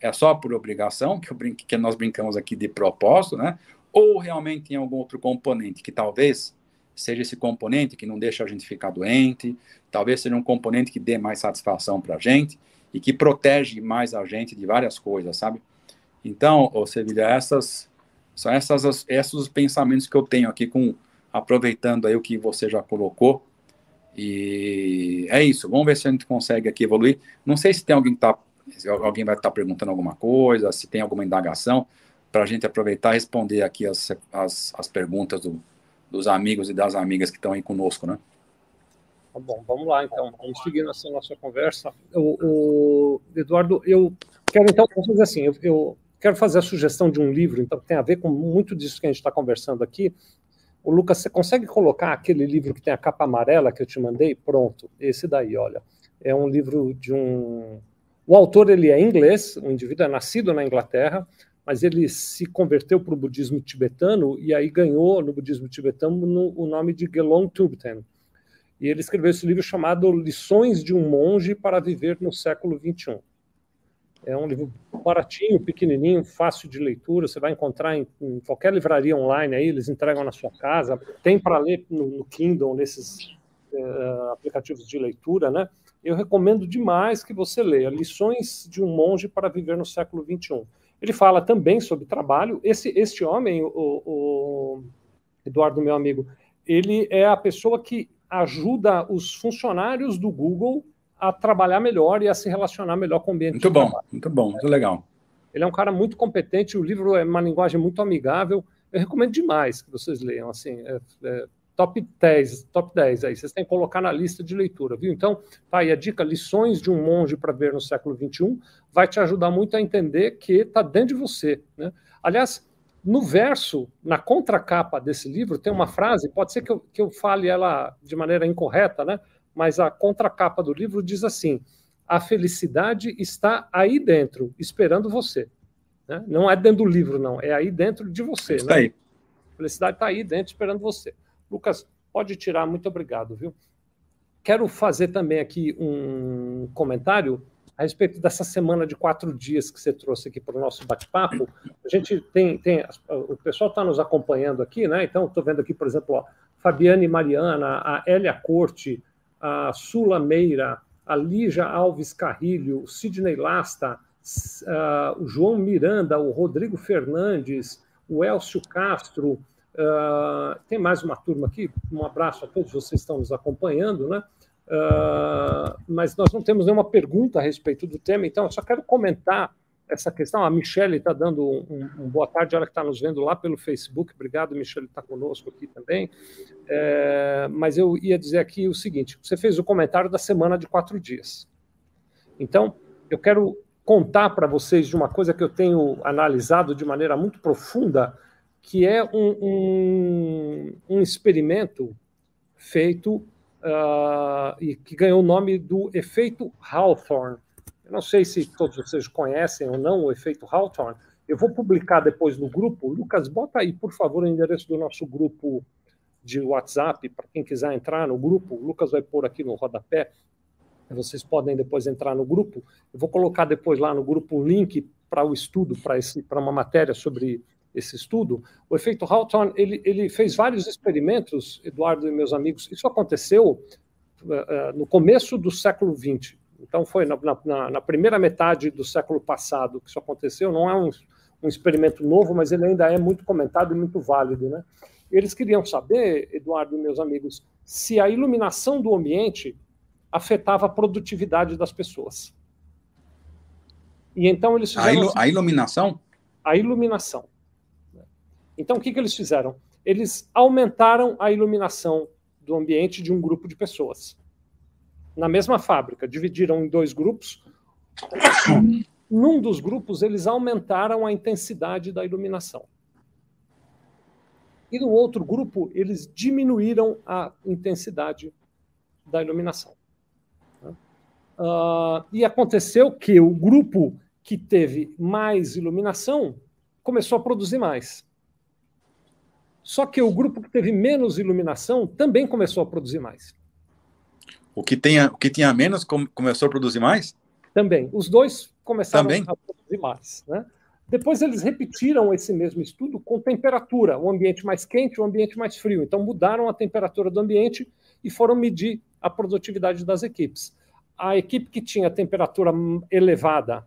é só por obrigação, que, brinque, que nós brincamos aqui de propósito, né? Ou realmente tem algum outro componente que talvez seja esse componente que não deixa a gente ficar doente, talvez seja um componente que dê mais satisfação para a gente e que protege mais a gente de várias coisas, sabe? Então, ô Sevilha, essas são essas, esses os pensamentos que eu tenho aqui com aproveitando aí o que você já colocou. E é isso. Vamos ver se a gente consegue aqui evoluir. Não sei se tem alguém que tá, alguém vai estar tá perguntando alguma coisa, se tem alguma indagação para a gente aproveitar e responder aqui as, as, as perguntas do, dos amigos e das amigas que estão aí conosco, né? Tá bom, vamos lá então. Vamos seguir nessa nossa conversa. O, o Eduardo, eu quero então fazer assim. eu, eu quero fazer a sugestão de um livro, então, que tem a ver com muito disso que a gente está conversando aqui. O Lucas, você consegue colocar aquele livro que tem a capa amarela que eu te mandei? Pronto, esse daí, olha. É um livro de um. O autor ele é inglês, um indivíduo é nascido na Inglaterra, mas ele se converteu para o budismo tibetano e aí ganhou no budismo tibetano no, o nome de Gelong Tubten. E ele escreveu esse livro chamado Lições de um Monge para Viver no Século XXI. É um livro baratinho, pequenininho, fácil de leitura. Você vai encontrar em, em qualquer livraria online aí, eles entregam na sua casa. Tem para ler no, no, Kindle, nesses uh, aplicativos de leitura, né? Eu recomendo demais que você leia Lições de um Monge para Viver no Século XXI. Ele fala também sobre trabalho. Esse, este homem, o, o Eduardo, meu amigo, ele é a pessoa que ajuda os funcionários do Google a trabalhar melhor e a se relacionar melhor com o ambiente. Muito bom, muito bom, muito legal. Ele é um cara muito competente, o livro é uma linguagem muito amigável. Eu recomendo demais que vocês leiam, assim, é, é, top 10, top 10 aí, vocês têm que colocar na lista de leitura, viu? Então, tá aí a dica, lições de um monge para ver no século XXI, vai te ajudar muito a entender que está dentro de você, né? Aliás, no verso, na contracapa desse livro, tem uma frase, pode ser que eu, que eu fale ela de maneira incorreta, né? mas a contracapa do livro diz assim: a felicidade está aí dentro, esperando você. Né? Não é dentro do livro, não, é aí dentro de você. Está né? aí. A felicidade está aí dentro, esperando você. Lucas, pode tirar, muito obrigado, viu? Quero fazer também aqui um comentário a respeito dessa semana de quatro dias que você trouxe aqui para o nosso bate-papo. A gente tem, tem o pessoal está nos acompanhando aqui, né? Então, estou vendo aqui, por exemplo, ó, Fabiane Mariana, a Elia Corte, a Sula Meira, a Lígia Alves Carrilho, Sidney Lasta, uh, o João Miranda, o Rodrigo Fernandes, o Elcio Castro, uh, tem mais uma turma aqui, um abraço a todos vocês que estão nos acompanhando, né? Uh, mas nós não temos nenhuma pergunta a respeito do tema, então eu só quero comentar essa questão. A Michelle está dando um, um, boa tarde, ela que está nos vendo lá pelo Facebook. Obrigado, Michelle, está conosco aqui também. É, mas eu ia dizer aqui o seguinte: você fez o comentário da semana de quatro dias. Então, eu quero contar para vocês de uma coisa que eu tenho analisado de maneira muito profunda, que é um, um experimento feito uh, e que ganhou o nome do efeito Hawthorne eu não sei se todos vocês conhecem ou não o efeito Hawthorne. Eu vou publicar depois no grupo. Lucas, bota aí, por favor, o endereço do nosso grupo de WhatsApp, para quem quiser entrar no grupo. O Lucas vai pôr aqui no rodapé. Vocês podem depois entrar no grupo. Eu vou colocar depois lá no grupo um link para o estudo, para uma matéria sobre esse estudo. O efeito Hawthorne, ele, ele fez vários experimentos, Eduardo e meus amigos. Isso aconteceu uh, no começo do século XX. Então, foi na, na, na, primeira metade do século passado que isso aconteceu. Não é um, um, experimento novo, mas ele ainda é muito comentado e muito válido. Né? Eles queriam saber, Eduardo e meus amigos, se a iluminação do ambiente afetava a produtividade das pessoas. E então eles fizeram. A, ilu a iluminação? A iluminação. Então, o que, que eles fizeram? Eles aumentaram a iluminação do ambiente de um grupo de pessoas na mesma fábrica, dividiram em dois grupos. Num dos grupos, eles aumentaram a intensidade da iluminação. E no outro grupo, eles diminuíram a intensidade da iluminação. Uh, e aconteceu que o grupo que teve mais iluminação começou a produzir mais. Só que o grupo que teve menos iluminação também começou a produzir mais. O que, tenha, o que tinha menos começou a produzir mais? Também. Os dois começaram Também? a produzir mais. Né? Depois eles repetiram esse mesmo estudo com temperatura, o ambiente mais quente e o ambiente mais frio. Então mudaram a temperatura do ambiente e foram medir a produtividade das equipes. A equipe que tinha temperatura elevada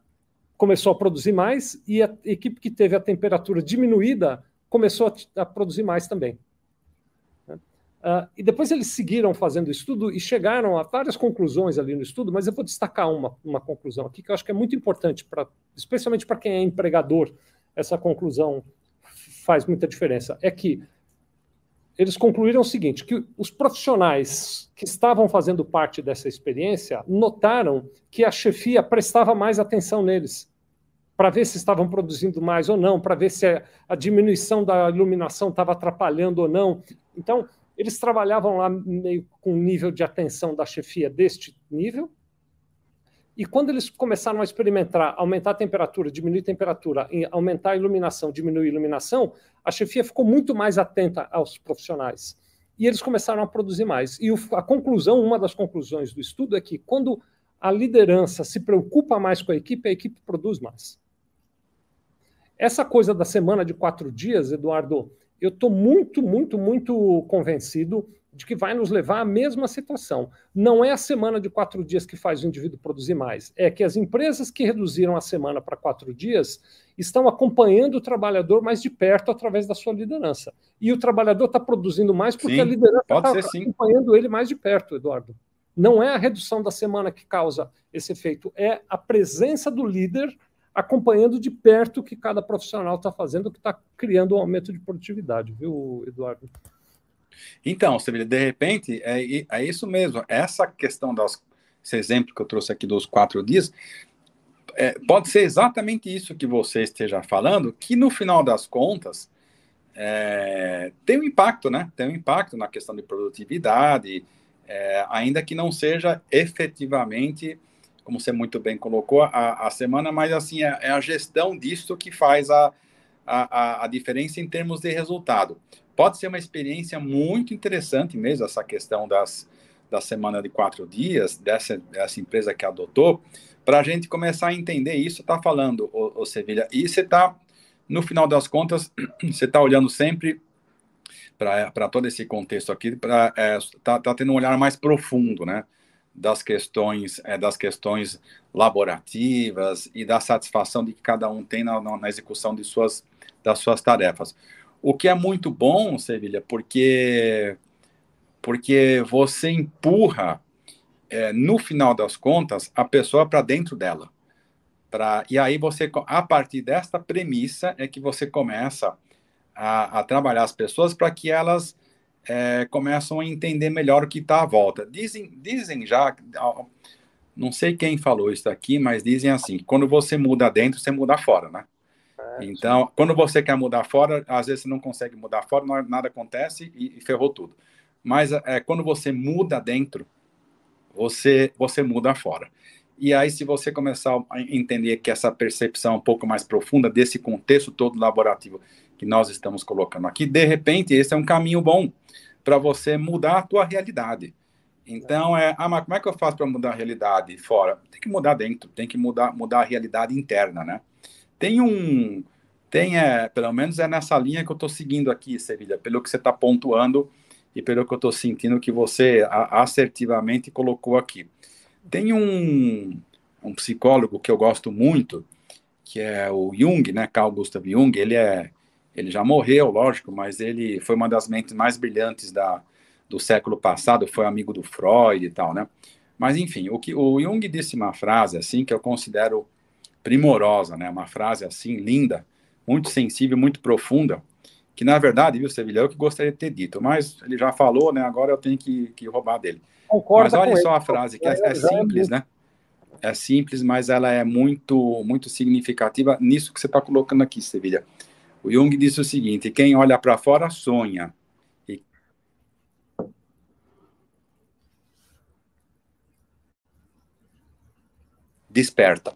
começou a produzir mais e a equipe que teve a temperatura diminuída começou a, a produzir mais também. Uh, e depois eles seguiram fazendo estudo e chegaram a várias conclusões ali no estudo, mas eu vou destacar uma, uma conclusão aqui que eu acho que é muito importante, pra, especialmente para quem é empregador, essa conclusão faz muita diferença. É que eles concluíram o seguinte: que os profissionais que estavam fazendo parte dessa experiência notaram que a chefia prestava mais atenção neles. Para ver se estavam produzindo mais ou não, para ver se a diminuição da iluminação estava atrapalhando ou não. Então, eles trabalhavam lá meio com um nível de atenção da chefia deste nível, e quando eles começaram a experimentar aumentar a temperatura, diminuir a temperatura, aumentar a iluminação, diminuir a iluminação, a chefia ficou muito mais atenta aos profissionais. E eles começaram a produzir mais. E a conclusão, uma das conclusões do estudo é que quando a liderança se preocupa mais com a equipe, a equipe produz mais. Essa coisa da semana de quatro dias, Eduardo, eu estou muito, muito, muito convencido de que vai nos levar à mesma situação. Não é a semana de quatro dias que faz o indivíduo produzir mais, é que as empresas que reduziram a semana para quatro dias estão acompanhando o trabalhador mais de perto através da sua liderança. E o trabalhador está produzindo mais porque sim, a liderança está acompanhando ele mais de perto, Eduardo. Não é a redução da semana que causa esse efeito, é a presença do líder acompanhando de perto o que cada profissional está fazendo, que está criando um aumento de produtividade, viu, Eduardo? Então, Sevilha, de repente, é, é isso mesmo. Essa questão das. Esse exemplo que eu trouxe aqui dos quatro dias, é, pode ser exatamente isso que você esteja falando, que no final das contas é, tem um impacto, né? Tem um impacto na questão de produtividade, é, ainda que não seja efetivamente, como você muito bem colocou, a, a semana, mas assim, é, é a gestão disso que faz a, a, a diferença em termos de resultado pode ser uma experiência muito interessante mesmo, essa questão das, da semana de quatro dias, dessa, dessa empresa que adotou, para a gente começar a entender isso, está falando, o, o Sevilha. E você está, no final das contas, você está olhando sempre para todo esse contexto aqui, está é, tá, tá tendo um olhar mais profundo, né? das questões é, das questões laborativas e da satisfação de que cada um tem na, na execução de suas das suas tarefas. O que é muito bom, Sevilha, porque porque você empurra, é, no final das contas, a pessoa para dentro dela. Pra, e aí você, a partir desta premissa, é que você começa a, a trabalhar as pessoas para que elas é, começam a entender melhor o que está à volta. Dizem, dizem já, não sei quem falou isso aqui, mas dizem assim: quando você muda dentro, você muda fora, né? Então, quando você quer mudar fora, às vezes você não consegue mudar fora, não, nada acontece e, e, ferrou tudo. Mas é, quando você muda dentro, você, você muda fora. E aí, se você começar a entender que essa percepção um pouco mais profunda desse contexto todo laborativo que nós estamos colocando aqui, de repente, esse é um caminho bom para você mudar a tua realidade. Então, é, ah, mas como é que eu faço para mudar a realidade fora? Tem que mudar dentro, tem que mudar, mudar a realidade interna, né? Tem um. Tem, é, pelo menos é nessa linha que eu estou seguindo aqui, Sevilha, pelo que você está pontuando e pelo que eu estou sentindo que você assertivamente colocou aqui. Tem um, um psicólogo que eu gosto muito, que é o Jung, né, Carl Gustav Jung, ele é ele já morreu, lógico, mas ele foi uma das mentes mais brilhantes da, do século passado, foi amigo do Freud e tal, né? Mas enfim, o que o Jung disse uma frase assim que eu considero primorosa, né? Uma frase assim linda, muito sensível, muito profunda, que na verdade, viu, Sevilha, eu que gostaria de ter dito, mas ele já falou, né? Agora eu tenho que, que roubar dele. Concordo mas olha só ele. a frase, que é, é, simples, né? É simples, mas ela é muito, muito significativa nisso que você está colocando aqui, Sevilha. O Jung disse o seguinte: quem olha para fora sonha. E... Desperta.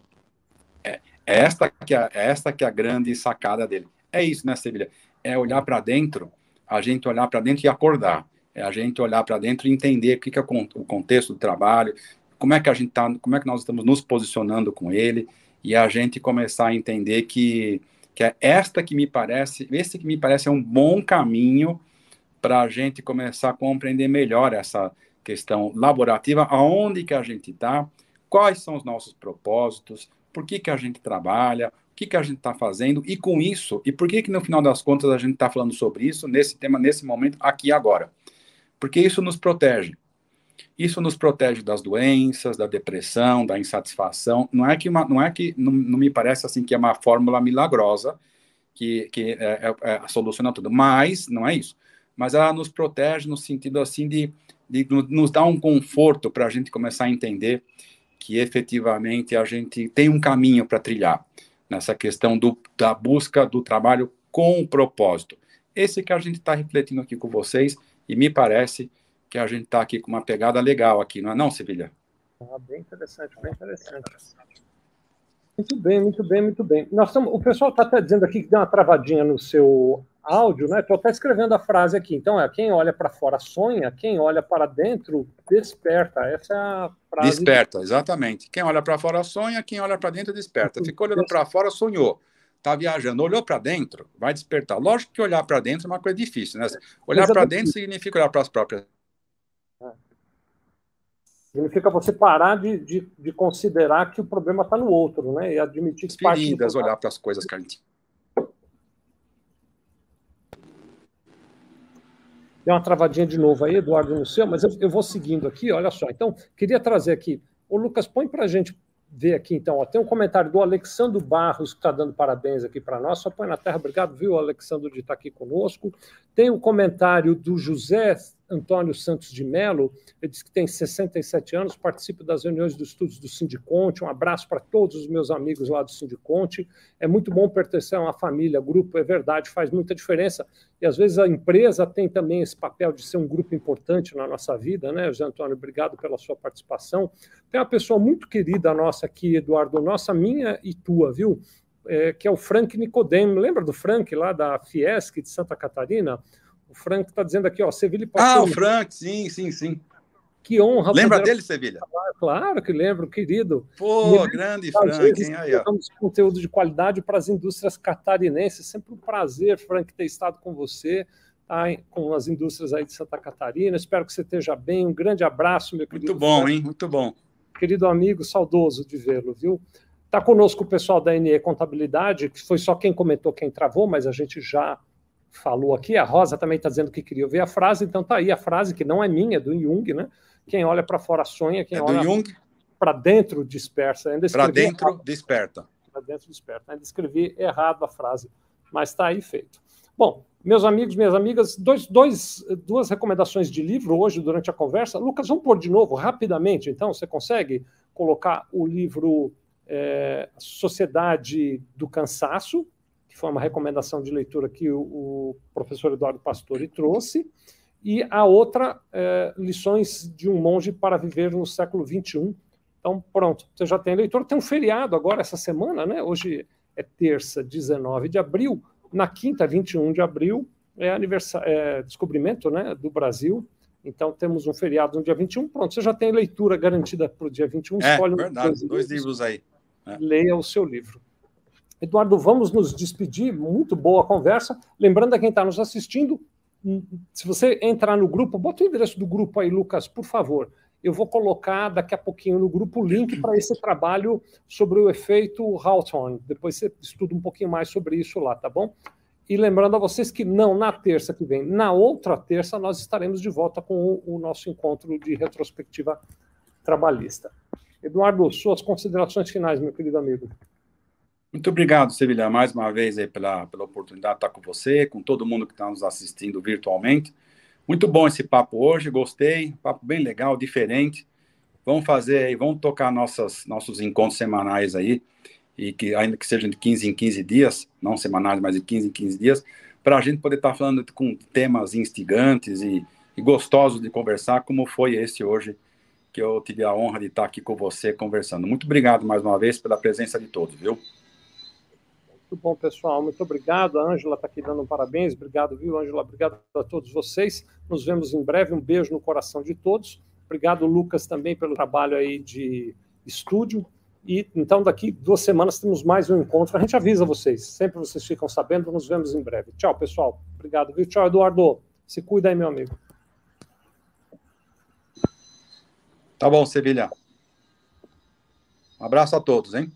É esta que é, é esta que é a grande sacada dele. É isso, né, Sevilha? É olhar para dentro, a gente olhar para dentro e acordar. É a gente olhar para dentro e entender o que, que é o contexto do trabalho, como é que a gente tá, como é que nós estamos nos posicionando com ele e a gente começar a entender que que é esta que me parece, esse que me parece é um bom caminho para a gente começar a compreender melhor essa questão laborativa, aonde que a gente está, quais são os nossos propósitos, por que, que a gente trabalha, o que, que a gente está fazendo, e com isso, e por que, que no final das contas a gente está falando sobre isso, nesse tema, nesse momento, aqui e agora? Porque isso nos protege. Isso nos protege das doenças, da depressão, da insatisfação. Não é que, uma, não, é que não, não, me parece assim que é uma fórmula milagrosa que, que é, é, é, soluciona tudo, mas não é isso. Mas ela nos protege no sentido assim de, de nos dar um conforto para a gente começar a entender que efetivamente a gente tem um caminho para trilhar. nessa questão do, da busca do trabalho com propósito. Esse que a gente está refletindo aqui com vocês e me parece que a gente está aqui com uma pegada legal aqui, não é não, Sevilha? Ah, bem interessante, bem interessante. Muito bem, muito bem, muito bem. Nós estamos, o pessoal está até dizendo aqui que deu uma travadinha no seu áudio, né? Estou até escrevendo a frase aqui. Então, é quem olha para fora sonha, quem olha para dentro desperta. Essa é a frase. Desperta, exatamente. Quem olha para fora sonha, quem olha para dentro desperta. Ficou olhando para fora, sonhou. Está viajando, olhou para dentro, vai despertar. Lógico que olhar para dentro é uma coisa difícil, né? Olhar para dentro significa olhar para as próprias. Significa você parar de, de, de considerar que o problema está no outro, né? E admitir que Feridas, olhar para as coisas gente Deu uma travadinha de novo aí, Eduardo, no seu, mas eu, eu vou seguindo aqui, olha só. Então, queria trazer aqui. O Lucas, põe para a gente ver aqui, então. Ó, tem um comentário do Alexandre Barros, que está dando parabéns aqui para nós. Só põe na terra. Obrigado, viu, Alexandre, de estar tá aqui conosco. Tem o um comentário do José Antônio Santos de Mello, ele diz que tem 67 anos, participa das reuniões dos estudos do Sindiconte. Um abraço para todos os meus amigos lá do Sindiconte. É muito bom pertencer a uma família, grupo, é verdade, faz muita diferença. E às vezes a empresa tem também esse papel de ser um grupo importante na nossa vida, né, José Antônio? Obrigado pela sua participação. Tem uma pessoa muito querida nossa aqui, Eduardo, nossa, minha e tua, viu? É, que é o Frank Nicodemo. Lembra do Frank lá da Fiesc de Santa Catarina? O Frank está dizendo aqui, ó, Sevilha Ah, o Frank, sim, sim, sim. Que honra. Lembra dele, Sevilha? Claro que lembro, querido. Pô, grande Frank, hein? Aí, conteúdo de qualidade para as indústrias catarinenses. Sempre um prazer, Frank, ter estado com você, tá? com as indústrias aí de Santa Catarina. Espero que você esteja bem. Um grande abraço, meu querido. Muito bom, Frank. hein? Muito bom. Querido amigo, saudoso de vê-lo, viu? Está conosco o pessoal da NE Contabilidade, que foi só quem comentou quem travou, mas a gente já falou aqui. A Rosa também está dizendo que queria ver a frase, então tá aí a frase que não é minha, é do Jung, né? Quem olha para fora sonha, quem é olha para dentro dispersa. Para dentro errado. desperta. Para dentro desperta. Ainda escrevi errado a frase, mas está aí feito. Bom, meus amigos, minhas amigas, dois, dois, duas recomendações de livro hoje durante a conversa. Lucas, vamos pôr de novo, rapidamente, então, você consegue colocar o livro é, Sociedade do Cansaço, que foi uma recomendação de leitura que o, o professor Eduardo Pastore trouxe, e a outra, é, Lições de um Monge para Viver no Século XXI. Então, pronto, você já tem leitura. Tem um feriado agora, essa semana, né? Hoje é terça, 19 de abril. Na quinta, 21 de abril, é, aniversário, é descobrimento né, do Brasil. Então, temos um feriado no dia 21. Pronto, você já tem leitura garantida para o dia 21. É, Escolhe verdade, dois, dois livros aí. É. Leia o seu livro. Eduardo, vamos nos despedir. Muito boa conversa. Lembrando a quem está nos assistindo, se você entrar no grupo, bota o endereço do grupo aí, Lucas, por favor. Eu vou colocar daqui a pouquinho no grupo o link para esse trabalho sobre o efeito Hawthorne. Depois você estuda um pouquinho mais sobre isso lá, tá bom? E lembrando a vocês que não na terça que vem, na outra terça nós estaremos de volta com o nosso encontro de retrospectiva trabalhista. Eduardo, suas considerações finais, meu querido amigo. Muito obrigado, Sevilha, mais uma vez aí pela, pela oportunidade de estar com você, com todo mundo que está nos assistindo virtualmente. Muito bom esse papo hoje, gostei, papo bem legal, diferente. Vamos fazer aí, vamos tocar nossas, nossos encontros semanais aí, e que ainda que sejam de 15 em 15 dias, não semanais, mas de 15 em 15 dias, para a gente poder estar tá falando com temas instigantes e, e gostosos de conversar, como foi esse hoje, que eu tive a honra de estar aqui com você conversando. Muito obrigado mais uma vez pela presença de todos, viu? Muito bom, pessoal. Muito obrigado. A Ângela está aqui dando um parabéns. Obrigado, viu, Ângela? Obrigado a todos vocês. Nos vemos em breve. Um beijo no coração de todos. Obrigado, Lucas, também pelo trabalho aí de estúdio. E então, daqui duas semanas temos mais um encontro. A gente avisa vocês. Sempre vocês ficam sabendo. Nos vemos em breve. Tchau, pessoal. Obrigado, viu? Tchau, Eduardo. Se cuida aí, meu amigo. Tá bom, Sevilha. Um abraço a todos, hein?